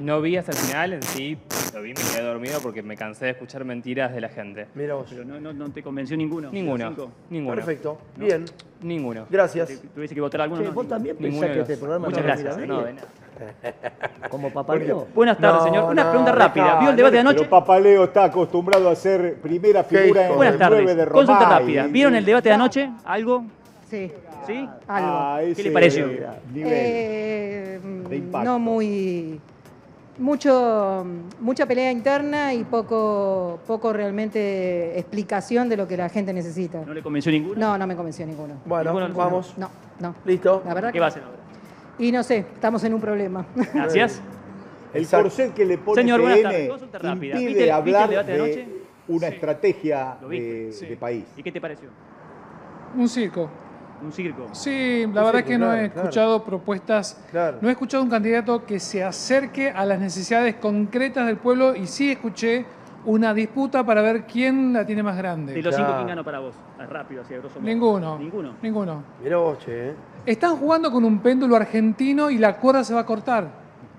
no vi hasta el final en sí, lo vi, me quedé dormido porque me cansé de escuchar mentiras de la gente. Mira vos. Pero no, no, no te convenció ninguno. Ninguno, ninguno, Perfecto. Bien. ninguno. Gracias. ¿Te- ¿Tuviese que votar alguno? Che, no? vos también Ninguno pensás de que los- este programa Muchas gracias. No, de nada. Como papá Leo. Buenas tardes, No, señor. Una no, pregunta rápida. ¿Vio el debate de anoche? Pero Papaleo está acostumbrado a ser primera Qué figura en Buenas el 9 tardes. de Roma. Consulta rápida. ¿Vieron el debate de anoche? ¿Algo? Sí, ¿Sí? algo. Ah, ¿Qué ese le pareció? Nivel. Eh, de impacto. no muy mucho mucha pelea interna y poco poco realmente explicación de lo que la gente necesita. ¿No le convenció ninguno? No, no me convenció ninguno. Bueno, Ninguno- vamos. No, no. ¿Listo? La verdad ¿Qué que va a hacer ahora? Y no sé, estamos en un problema. Gracias. El corset que le pone Señor, buenas TN tardes. Consulta rápida. ¿Viste el- impide viste el hablar debate de de anoche? una estrategia de país. ¿Y qué te pareció? Un circo. Un circo. Sí, la verdad es que no he claro, escuchado propuestas, Claro. no he escuchado un candidato que se acerque a las necesidades concretas del pueblo y sí escuché una disputa para ver quién la tiene más grande. De los cinco, ¿quién ganó para vos? Rápido, así, a grosso modo. Ninguno. Ninguno. Ninguno. Mirá vos, che, ¿eh? Están jugando con un péndulo argentino y la cuerda se va a cortar.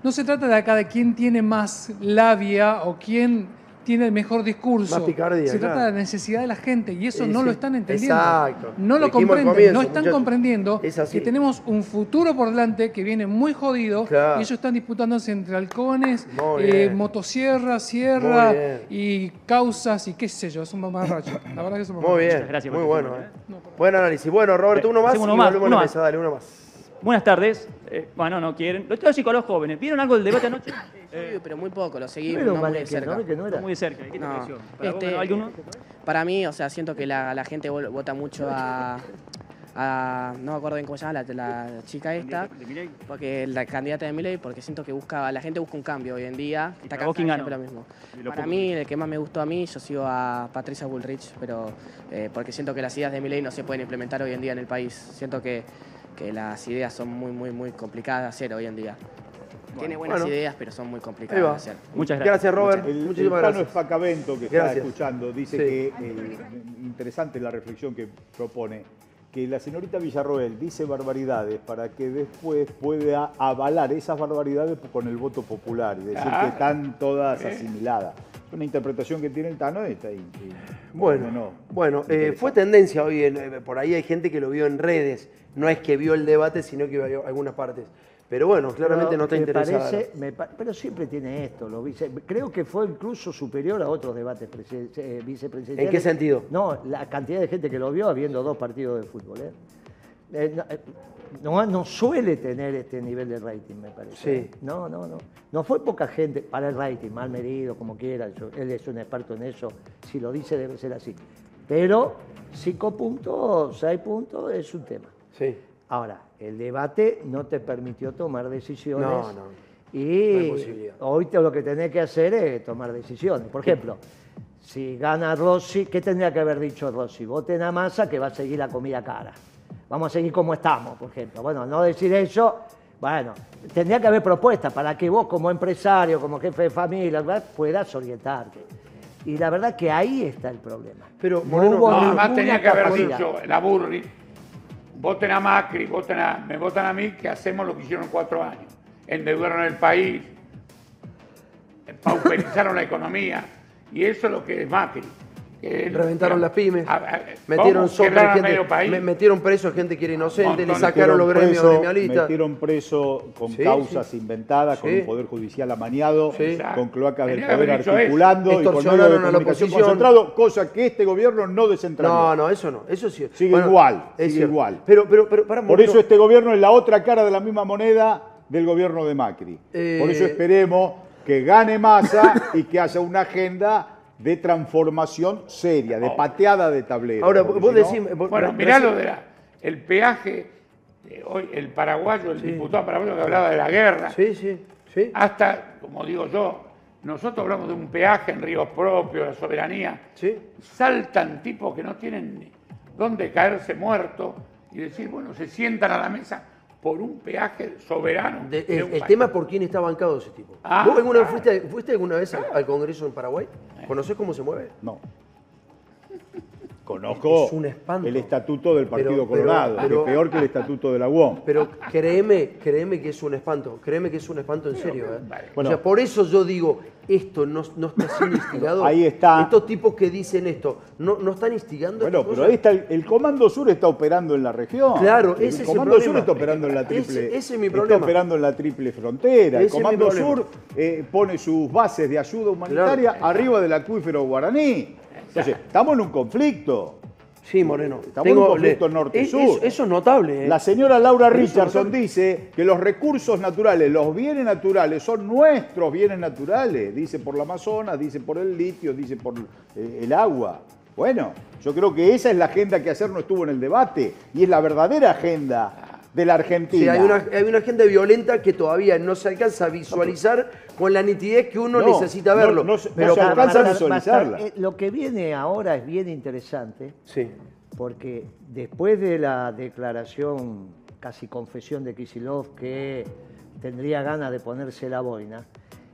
No se trata de acá de quién tiene más labia o quién tiene el mejor discurso. Más picardía, se trata claro. de la necesidad de la gente y eso Sí, no sí. lo están entendiendo. Exacto. No lo comprenden. comienzo, no están muchachos. comprendiendo Es así. que tenemos un futuro por delante que viene muy jodido Claro. y ellos están disputándose entre halcones, eh, motosierra, sierra y causas y qué sé yo. Es un mamarracho. La verdad que es un Muy bien, gracias muy bueno. tiempo, ¿eh? Buen análisis. Bueno, Roberto, uno más y uno más, volvemos a uno la más. mesa. Dale, uno más. Buenas tardes. Eh, bueno, no quieren. Lo estoy así con los jóvenes. ¿Vieron algo del debate anoche? Sí, pero muy poco, lo seguí Pero no muy de que cerca. no, que no. Muy de cerca. ¿Qué te pareció? ¿Para este, alguno? Para mí, o sea, siento que la, la gente vota mucho a, a- No me acuerdo bien cómo se llama la, la chica esta. Porque la candidata de Milei, porque siento que busca, la gente busca un cambio hoy en día. Está siempre lo mismo. Lo Para mí, el que más me gustó a mí, yo sigo a Patricia Bullrich, pero eh, porque siento que las ideas de Milei no se pueden implementar hoy en día en el país. Siento que, que las ideas son muy, muy, muy complicadas de hacer hoy en día. Tiene buenas Bueno. ideas, pero son muy complicadas de hacer. Muchas gracias. Gracias, Robert. El, el Muchísimas Tano gracias. Espacavento, que está Gracias. escuchando, dice Sí. que, eh, interesante la reflexión que propone, que la señorita Villarroel dice barbaridades para que después pueda avalar esas barbaridades con el voto popular y decir que están todas Sí. asimiladas. Es una interpretación que tiene el Tano y está ahí. y- Bueno, no, bueno eh, fue tendencia hoy, en- eh, por ahí hay gente que lo vio en redes, no es que vio el debate, sino que vio algunas partes. Pero bueno, claramente no está me interesada. parece- me pero siempre tiene esto, lo vice- creo que fue incluso superior a otros debates eh, vicepresidenciales. ¿En qué sentido? No, la cantidad de gente que lo vio habiendo dos partidos de fútbol. ¿eh? Eh, no, eh, no, no suele tener este nivel de rating, me parece. Sí. ¿eh? No, no, no. No fue poca gente para el rating, mal medido, como quiera. yo- él es un experto en eso. Si lo dice, debe ser así. Pero cinco puntos, seis puntos es un tema. Sí. Ahora, el debate no te permitió tomar decisiones. No, no. Y No hoy te- lo que tenés que hacer es tomar decisiones. Por ejemplo, si gana Rossi, ¿qué tendría que haber dicho Rossi? Voten a Massa que va a seguir la comida cara. Vamos a seguir como estamos, por ejemplo. Bueno, no decir eso, bueno, tendría que haber propuestas para que vos como empresario, como jefe de familia, ¿verdad? puedas orientarte. Y la verdad que ahí está el problema. Pero, No Moreno, hubo No, ninguna además tenía que haber dicho la Burri, voten a Macri, voten a, me votan a mí, que hacemos lo que hicieron cuatro años. Endeudaron el país, pauperizaron la economía, y eso es lo que es Macri. Él- Reventaron las pymes, A- a- metieron sobre gente, medio me- metieron presos gente que era inocente, le sacaron los gremios preso- gremialistas. Metieron preso con Sí, causas sí. inventadas, con un poder judicial amañado, Sí. con cloacas del poder articulando eso. y con medios de a comunicación oposición. concentrado, cosa que este gobierno no descentralizó. No, no, eso no, eso sí. Sigue Bueno, igual, es sigue cierto. igual. Pero, pero, pero, para, Por eso este gobierno es la otra cara de la misma moneda del gobierno de Macri. Eh, Por eso esperemos que gane masa y que haya una agenda de transformación seria, de pateada de tablero. Ahora, vos si no- decís... vos- Bueno, mirá lo de la, el peaje, eh, hoy el paraguayo, el diputado paraguayo que hablaba de la guerra, Sí, sí, sí. hasta, como digo yo, nosotros hablamos de un peaje en ríos propios, la soberanía, Sí. saltan tipos que no tienen ni dónde caerse muertos y decir, bueno, se sientan a la mesa por un peaje soberano. De- de el un el país. tema es por quién está bancado ese tipo. Ah, ¿Vos alguna vez claro. fuiste, fuiste alguna vez al, al Congreso en Paraguay? ¿Conocés cómo se mueve? No. Conozco Es un espanto. el estatuto del Partido Pero- pero- Colorado, que es peor que el estatuto de la UOM. Pero créeme, créeme que es un espanto, créeme que es un espanto en serio. ¿eh? Bueno. o sea, por eso yo digo, esto no, no está siendo instigado. Ahí está. Estos tipos que dicen esto, no, no están instigando. Bueno, pero cosas? ahí está el, el Comando Sur está operando en la región. Claro, el ese es el Comando problema. Sur está operando en la triple. Ese- ese es mi Está problema. operando en la triple frontera. Ese el Comando. Sur eh, pone sus bases de ayuda humanitaria arriba del acuífero guaraní. Entonces, estamos en un conflicto. Sí, Moreno. Estamos Tengo- en un conflicto norte-sur. es- eso es notable. ¿eh? La señora Laura Richardson dice que los recursos naturales, los bienes naturales, son nuestros bienes naturales. Dice por la Amazonas, dice por el litio, dice por eh, el agua. Bueno, yo creo que esa es la agenda que ayer no estuvo en el debate y es la verdadera agenda de la Argentina. Sí, hay una, hay una agenda violenta que todavía no se alcanza a visualizar con la nitidez que uno necesita verlo. No, pero se alcanza a visualizarla. Eh, lo que viene ahora es bien interesante. Sí. Porque después de la declaración, casi confesión de Kisilov, que tendría ganas de ponerse la boina,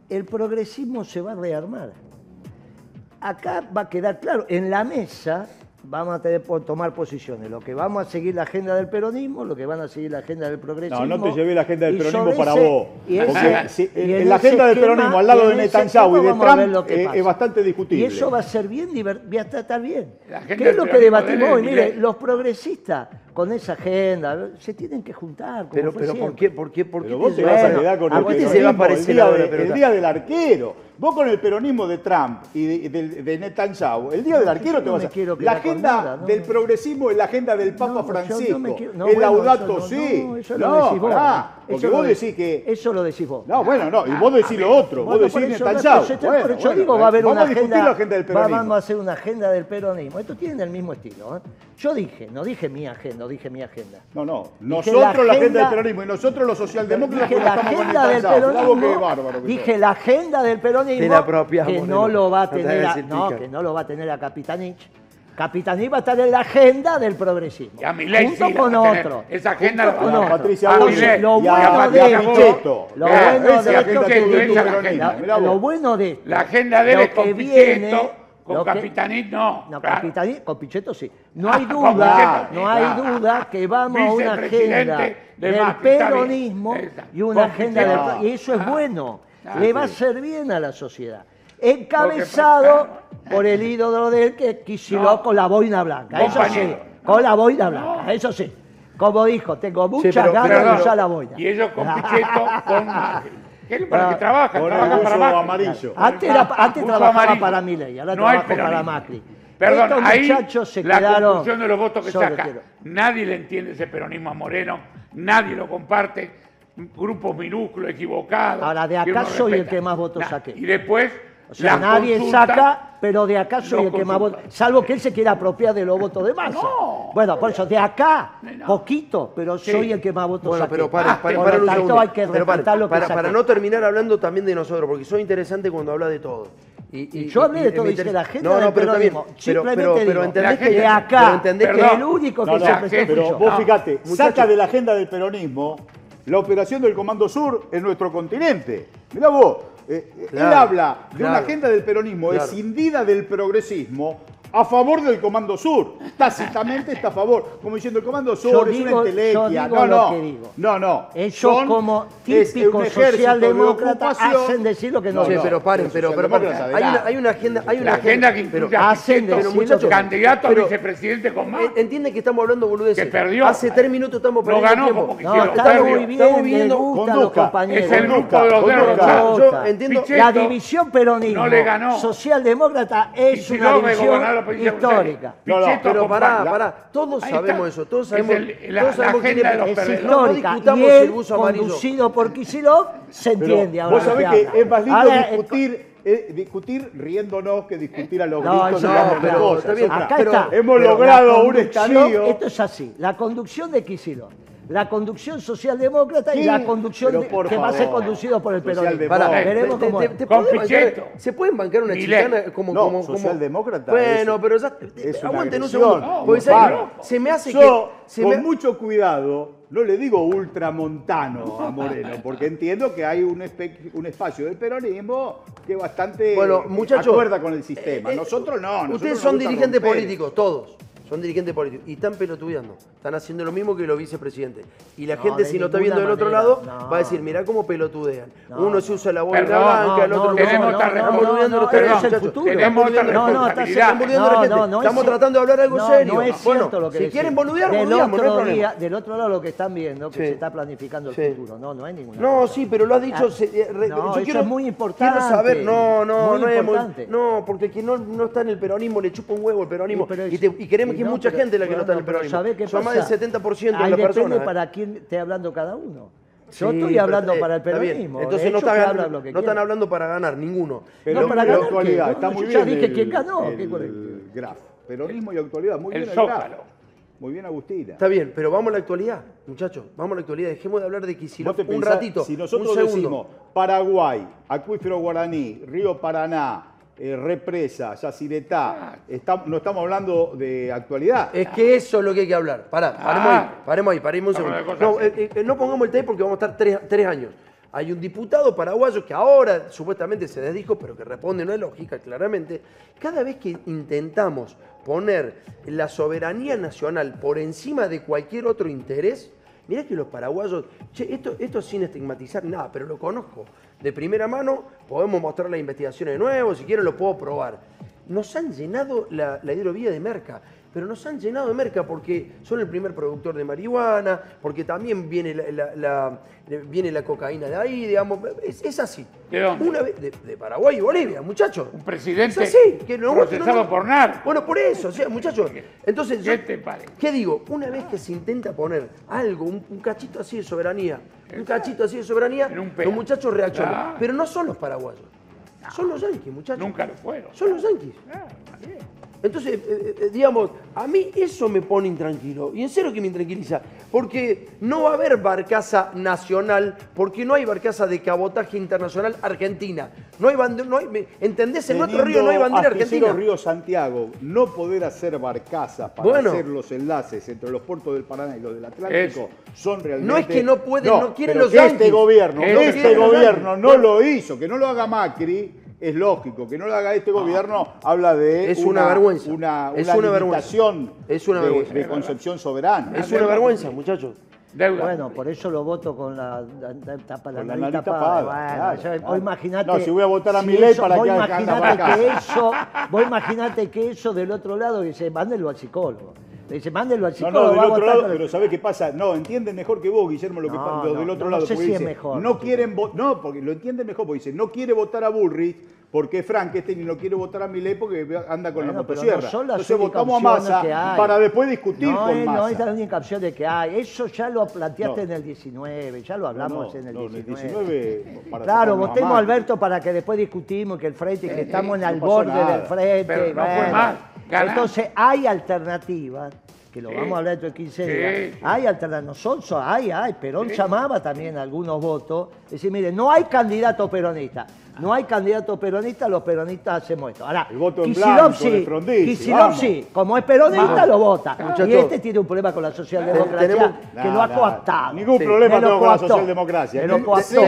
el progresismo se va a rearmar. Acá va a quedar claro, en la mesa vamos a tener tomar posiciones. Lo que vamos a seguir la agenda del peronismo, lo que van a seguir la agenda del progresismo. No, no te llevé la agenda del peronismo para vos. Y ese, la agenda del peronismo al lado de Netanyahu y de Trump eh, es bastante discutible. Y eso va a ser bien, va a tratar bien. ¿Qué es lo que debatimos hoy? Mire, los progresistas con esa agenda, se tienen que juntar. Pero, ¿por qué, por qué, por qué pero vos te vas a con el, el, día del arquero? Vos con el peronismo de Trump y de, de, Netanyahu, el día del arquero te vas a... No la agenda del progresismo es la agenda del Papa Francisco. El laudato sí. Eso no, lo pará, porque vos decís que... Eso lo decís vos. No, bueno, no, y vos ah, decís lo otro, vos decís Netanyahu. Yo digo, va a haber una agenda... Vamos a discutir la agenda del peronismo. Vamos a hacer una agenda del peronismo. Esto tiene el mismo estilo, ¿eh? Yo dije, no dije mi agenda, no dije mi agenda. No, no, nosotros la agenda, del peronismo y nosotros los socialdemócratas dije la agenda del peronismo, que Dije la agenda del peronismo que no lo va a tener, a, no que no lo va a tener a Capitanich. Va a estar en la agenda del progresismo. Y a junto con otro. Esa agenda la Patricia ah, lo bueno de esto, lo bueno de esto, la agenda. De él. Con Capitanit no. No, claro. Capitanit, con Pichetto sí. No ah, hay duda, no hay duda que vamos a una agenda de del peronismo y una agenda del... Y eso es ah. bueno, ah, le va a ser bien a la sociedad. Encabezado por el ídolo de él, que es Kicillof no. con la boina blanca, eso sí, con la boina blanca, eso sí. Como dijo, tengo muchas ganas de usar la boina. Y ellos con Pichetto, con Para, que trabajen, con para amarillo. Antes, era, antes trabajaba amarillo. para Milei, ahora no trabaja para Macri. Perdón, Estos muchachos ahí se la quedaron conclusión de los votos que saca. Nadie le entiende ese peronismo a Moreno, nadie lo comparte, grupos minúsculos, equivocados. Ahora, de acá soy respeta. el que más votos nah. saqué. Y después o sea, nadie saca, pero de acá soy el que más vota. Salvo que él se quiera apropiar de los votos de más. No, bueno, por eso, de acá, poquito, pero soy el que más votos bueno, pero para, ah, pero para, lo que para, no terminar hablando también de nosotros, porque soy interesante cuando habla de todo. Y, yo hablé de todo, dice la gente no, no, pero pero, que de acá, pero entendés el único que se presenta. Pero vos fíjate, ah, saca de la agenda del peronismo la operación del Comando Sur en nuestro continente. Mirá vos, eh, eh, él habla de una agenda del peronismo escindida del progresismo a favor del Comando Sur. Tácitamente está a favor. Como diciendo, el Comando Sur es una entelequia. no, no. No, no. Ellos como típicos socialdemócratas hacen decir lo que no. no, no. pero paren, pero, pero, pero hay, una, agenda. Hay una agenda, que pero, hacen pero muchachos, candidato a vicepresidente con más. E, Entienden que estamos hablando boludeces. Que perdió. Hace tres minutos estamos perdiendo. No ganó tiempo. como quisieron. Está muy bien, estamos viendo. Es el grupo de los derrotados. Entiendo. La división peronista. No le ganó. Socialdemócrata es una división histórica. Pero pará, pará. Todos sabemos eso. Todos sabemos, todos sabemos la agenda. No, discutamos el buzo amarillo. conducido por Kicillof, se entiende. Vos sabés que, es más lindo discutir... Eh, eh, discutir riéndonos que discutir a los gritos no, digamos, pero, acá está. hemos logrado un estadio. Esto es así. La conducción de Kicillof la conducción socialdemócrata y la conducción que va a ser conducido por el peronismo. ¿Se pueden bancar una Milei. chicana como, No, como, socialdemócrata Bueno, pero ya. Es Aguanten un segundo. porque, se me hace que. con mucho cuidado, no le digo ultramontano a Moreno, porque entiendo que hay un, espe- un espacio del peronismo que bastante Bueno, eh, acuerda con el sistema. Eh, eh, nosotros no. nosotros Ustedes son dirigentes políticos, todos. Son dirigentes políticos y están pelotudeando. Están haciendo lo mismo que los vicepresidentes. Y la no, gente, si no está viendo del otro lado, no. va a decir, mirá cómo pelotudean. Uno se usa la boina blanca, el otro tenemos otra responsabilidad. Estamos tratando de hablar algo serio. No es cierto lo que Si quieren boludear, boludeamos, no problema. Del otro lado lo que están viendo, que se está planificando el futuro. No, no hay ninguna. No, sí, pero lo has dicho. Ah, eh, yo quiero muy importante. Quiero saber, no, no, no es muy. No, porque quien no está en el peronismo le chupa un huevo el peronismo. Y queremos aquí no, mucha gente la que no está en el peronismo. ¿sabe qué Son más del 70% de las personas. ¿eh? para quién esté hablando cada uno. Yo sí, estoy hablando pero, para el peronismo. Entonces no, está no están hablando para ganar, ninguno. Pero no, para ganar, actualidad, está muy yo bien. Ya dije el, quién ganó. El, graf. Peronismo y actualidad, muy el bien. Zócalo. Muy bien, Agustina. Está bien, pero vamos a la actualidad, muchachos. Vamos a la actualidad. Dejemos de hablar de Kicillof un ratito. Si nosotros un segundo. decimos Paraguay, Acuífero Guaraní, Río Paraná, eh, represa, Yacyretá, está- no estamos hablando de actualidad. Es que eso es lo que hay que hablar. Pará, paremos Ah. ahí, paremos ahí, paremos un a segundo. No, eh, eh, no pongamos el tema porque vamos a estar tres, tres años. Hay un diputado paraguayo que ahora supuestamente se desdijo, pero que responde una lógica, claramente. Cada vez que intentamos poner la soberanía nacional por encima de cualquier otro interés, mirá que los paraguayos, che, esto, esto sin estigmatizar nada, pero lo conozco de primera mano, podemos mostrar las investigaciones de nuevo, si quieren lo puedo probar. Nos han llenado la, la hidrovía de merca, pero nos han llenado de merca porque son el primer productor de marihuana, porque también viene la, la- la- viene la cocaína de ahí, digamos, es, es así. ¿De dónde? Una vez, de, de Paraguay y Bolivia, muchachos. Un presidente es así, que no- procesado no- por NAR. Bueno, por eso, o sea, muchachos. Entonces, yo- ¿Qué te parece? ¿Qué digo? Una vez que se intenta poner algo, un, un cachito así de soberanía, un cachito así de soberanía, los muchachos reaccionan. Claro. Pero no son los paraguayos, son los yanquis, muchachos. Nunca lo fueron. Son los yanquis. Entonces, eh, eh, digamos, a mí eso me pone intranquilo. Y en serio que me intranquiliza. Porque no va a haber barcaza nacional, porque no hay barcaza de cabotaje internacional argentina. No hay bandera, no hay, ¿entendés? En nuestro río no hay bandera argentina. Río Santiago, no poder hacer barcazas para Bueno. hacer los enlaces entre los puertos del Paraná y los del Atlántico son realmente... No es que no pueden, no quieren pero los que este gobierno, Que no este quieren los gobierno no lo hizo, que no lo haga Macri, es lógico, que no lo haga este gobierno habla de Es una vergüenza. una, Es una una vergüenza. Es una de- vergüenza. de, concepción soberana. Es una vergüenza, muchachos. Bueno, por eso lo voto con la, la- la tapa- la la nariz nariz tapada. Bueno, claro, claro. vos imaginate- No, si voy a votar a si Milei eso- para que haga imaginate la que eso, vos imaginate que eso del otro lado dice, mándelo al psicólogo. Le dice, mándelo al No, psicólogo. no, del va a otro lado, pero ¿sabés qué pasa? No, entienden mejor que vos, Guillermo, lo que No, pasa lo no, del otro no, lado. no sé si es dice, mejor. No quieren vo- no, porque lo entienden mejor, porque dice, no quiere votar a Bullrich porque es Frankenstein y no quiere votar a Milei porque anda con la Bueno, pero motosierra. no son las Entonces votamos a Massa para después discutir no, con es, Massa. no es la única opción de que hay. Eso ya lo planteaste No. en el 19, ya lo hablamos No, en el no, en el 19. 19 para claro, votemos a. Alberto para que después discutimos que el frente, que Eh, estamos en no el borde nada. del frente. Pero no fue bueno. Entonces hay alternativas. Que lo Sí. vamos a hablar dentro de 15 Sí, días. Hay alternativas, no son, son- hay, hay. Perón llamaba también algunos votos. Es decir, mire, no hay candidato peronista. No hay candidato peronista, los peronistas hacemos esto. Ahora, El voto en blanco sí, Frondizi, Kicillof sí, como es peronista, Vamos. lo vota. Muchachos. Y este tiene un problema con la socialdemocracia Tenemos- que lo ha Nada, coaptado. Ningún Sí. problema tengo con la socialdemocracia. Cero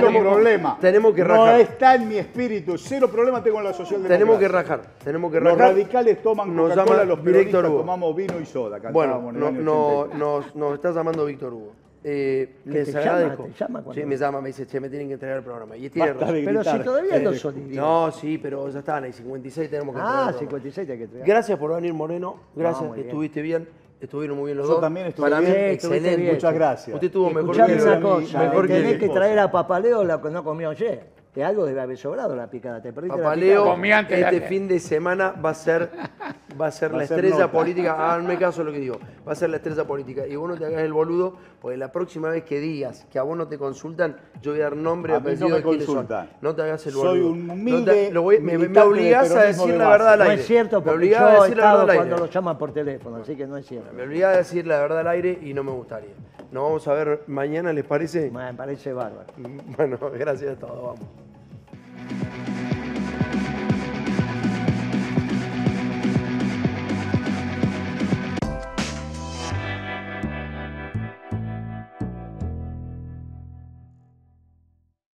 Tenemos- problema. tenemos que No rajar. está en mi espíritu. Cero problema tengo con la socialdemocracia. Tenemos que rajar, tenemos que Los rajar. radicales toman Nos Coca-Cola, llama los Víctor peronistas Hugo. tomamos vino y soda. Bueno, no, no, 83. nos, nos está llamando Víctor Hugo. Eh, ¿Que les te llama? agradezco. ¿Te llama cuando- Sí, me llama, me dice, che, me tienen que entregar el programa. Y tiene Basta razón. Pero si todavía no Eh, son. No, sí, pero ya están ahí, 56 tenemos que entregar Ah, el programa. 56 hay que entregar. Gracias por venir, Moreno. Gracias, muy bien. estuviste bien. Estuvieron muy bien los Yo dos. también estuve Para bien. mí, excelente. bien. Muchas gracias. Usted estuvo mejor que una cosa, mejor que tenés que traer a Papaleo lo que no comió ayer. Que algo debe haber sobrado la picada. Te perdiste la Papaleo, picada. Antes de este fin de semana va a ser, va a ser Va la ser estrella nota. política. Háganme caso a lo que digo. Va a ser la estrella política. Y vos no te hagas el boludo, porque la próxima vez que digas que a vos no te consultan, yo voy a dar nombre y A no apellido me de quiénes son. consultan. No te hagas el boludo. Soy un No te- humilde lo voy- me, me obligás a decir de la verdad al No aire. es cierto, me porque obligás yo a he decir la verdad al aire. cuando lo llaman por teléfono, así que no es cierto. Me obligás a decir la verdad al aire y no me gustaría. Nos vamos a ver mañana, ¿les parece? Me parece bárbaro. Bueno, gracias a todos, vamos.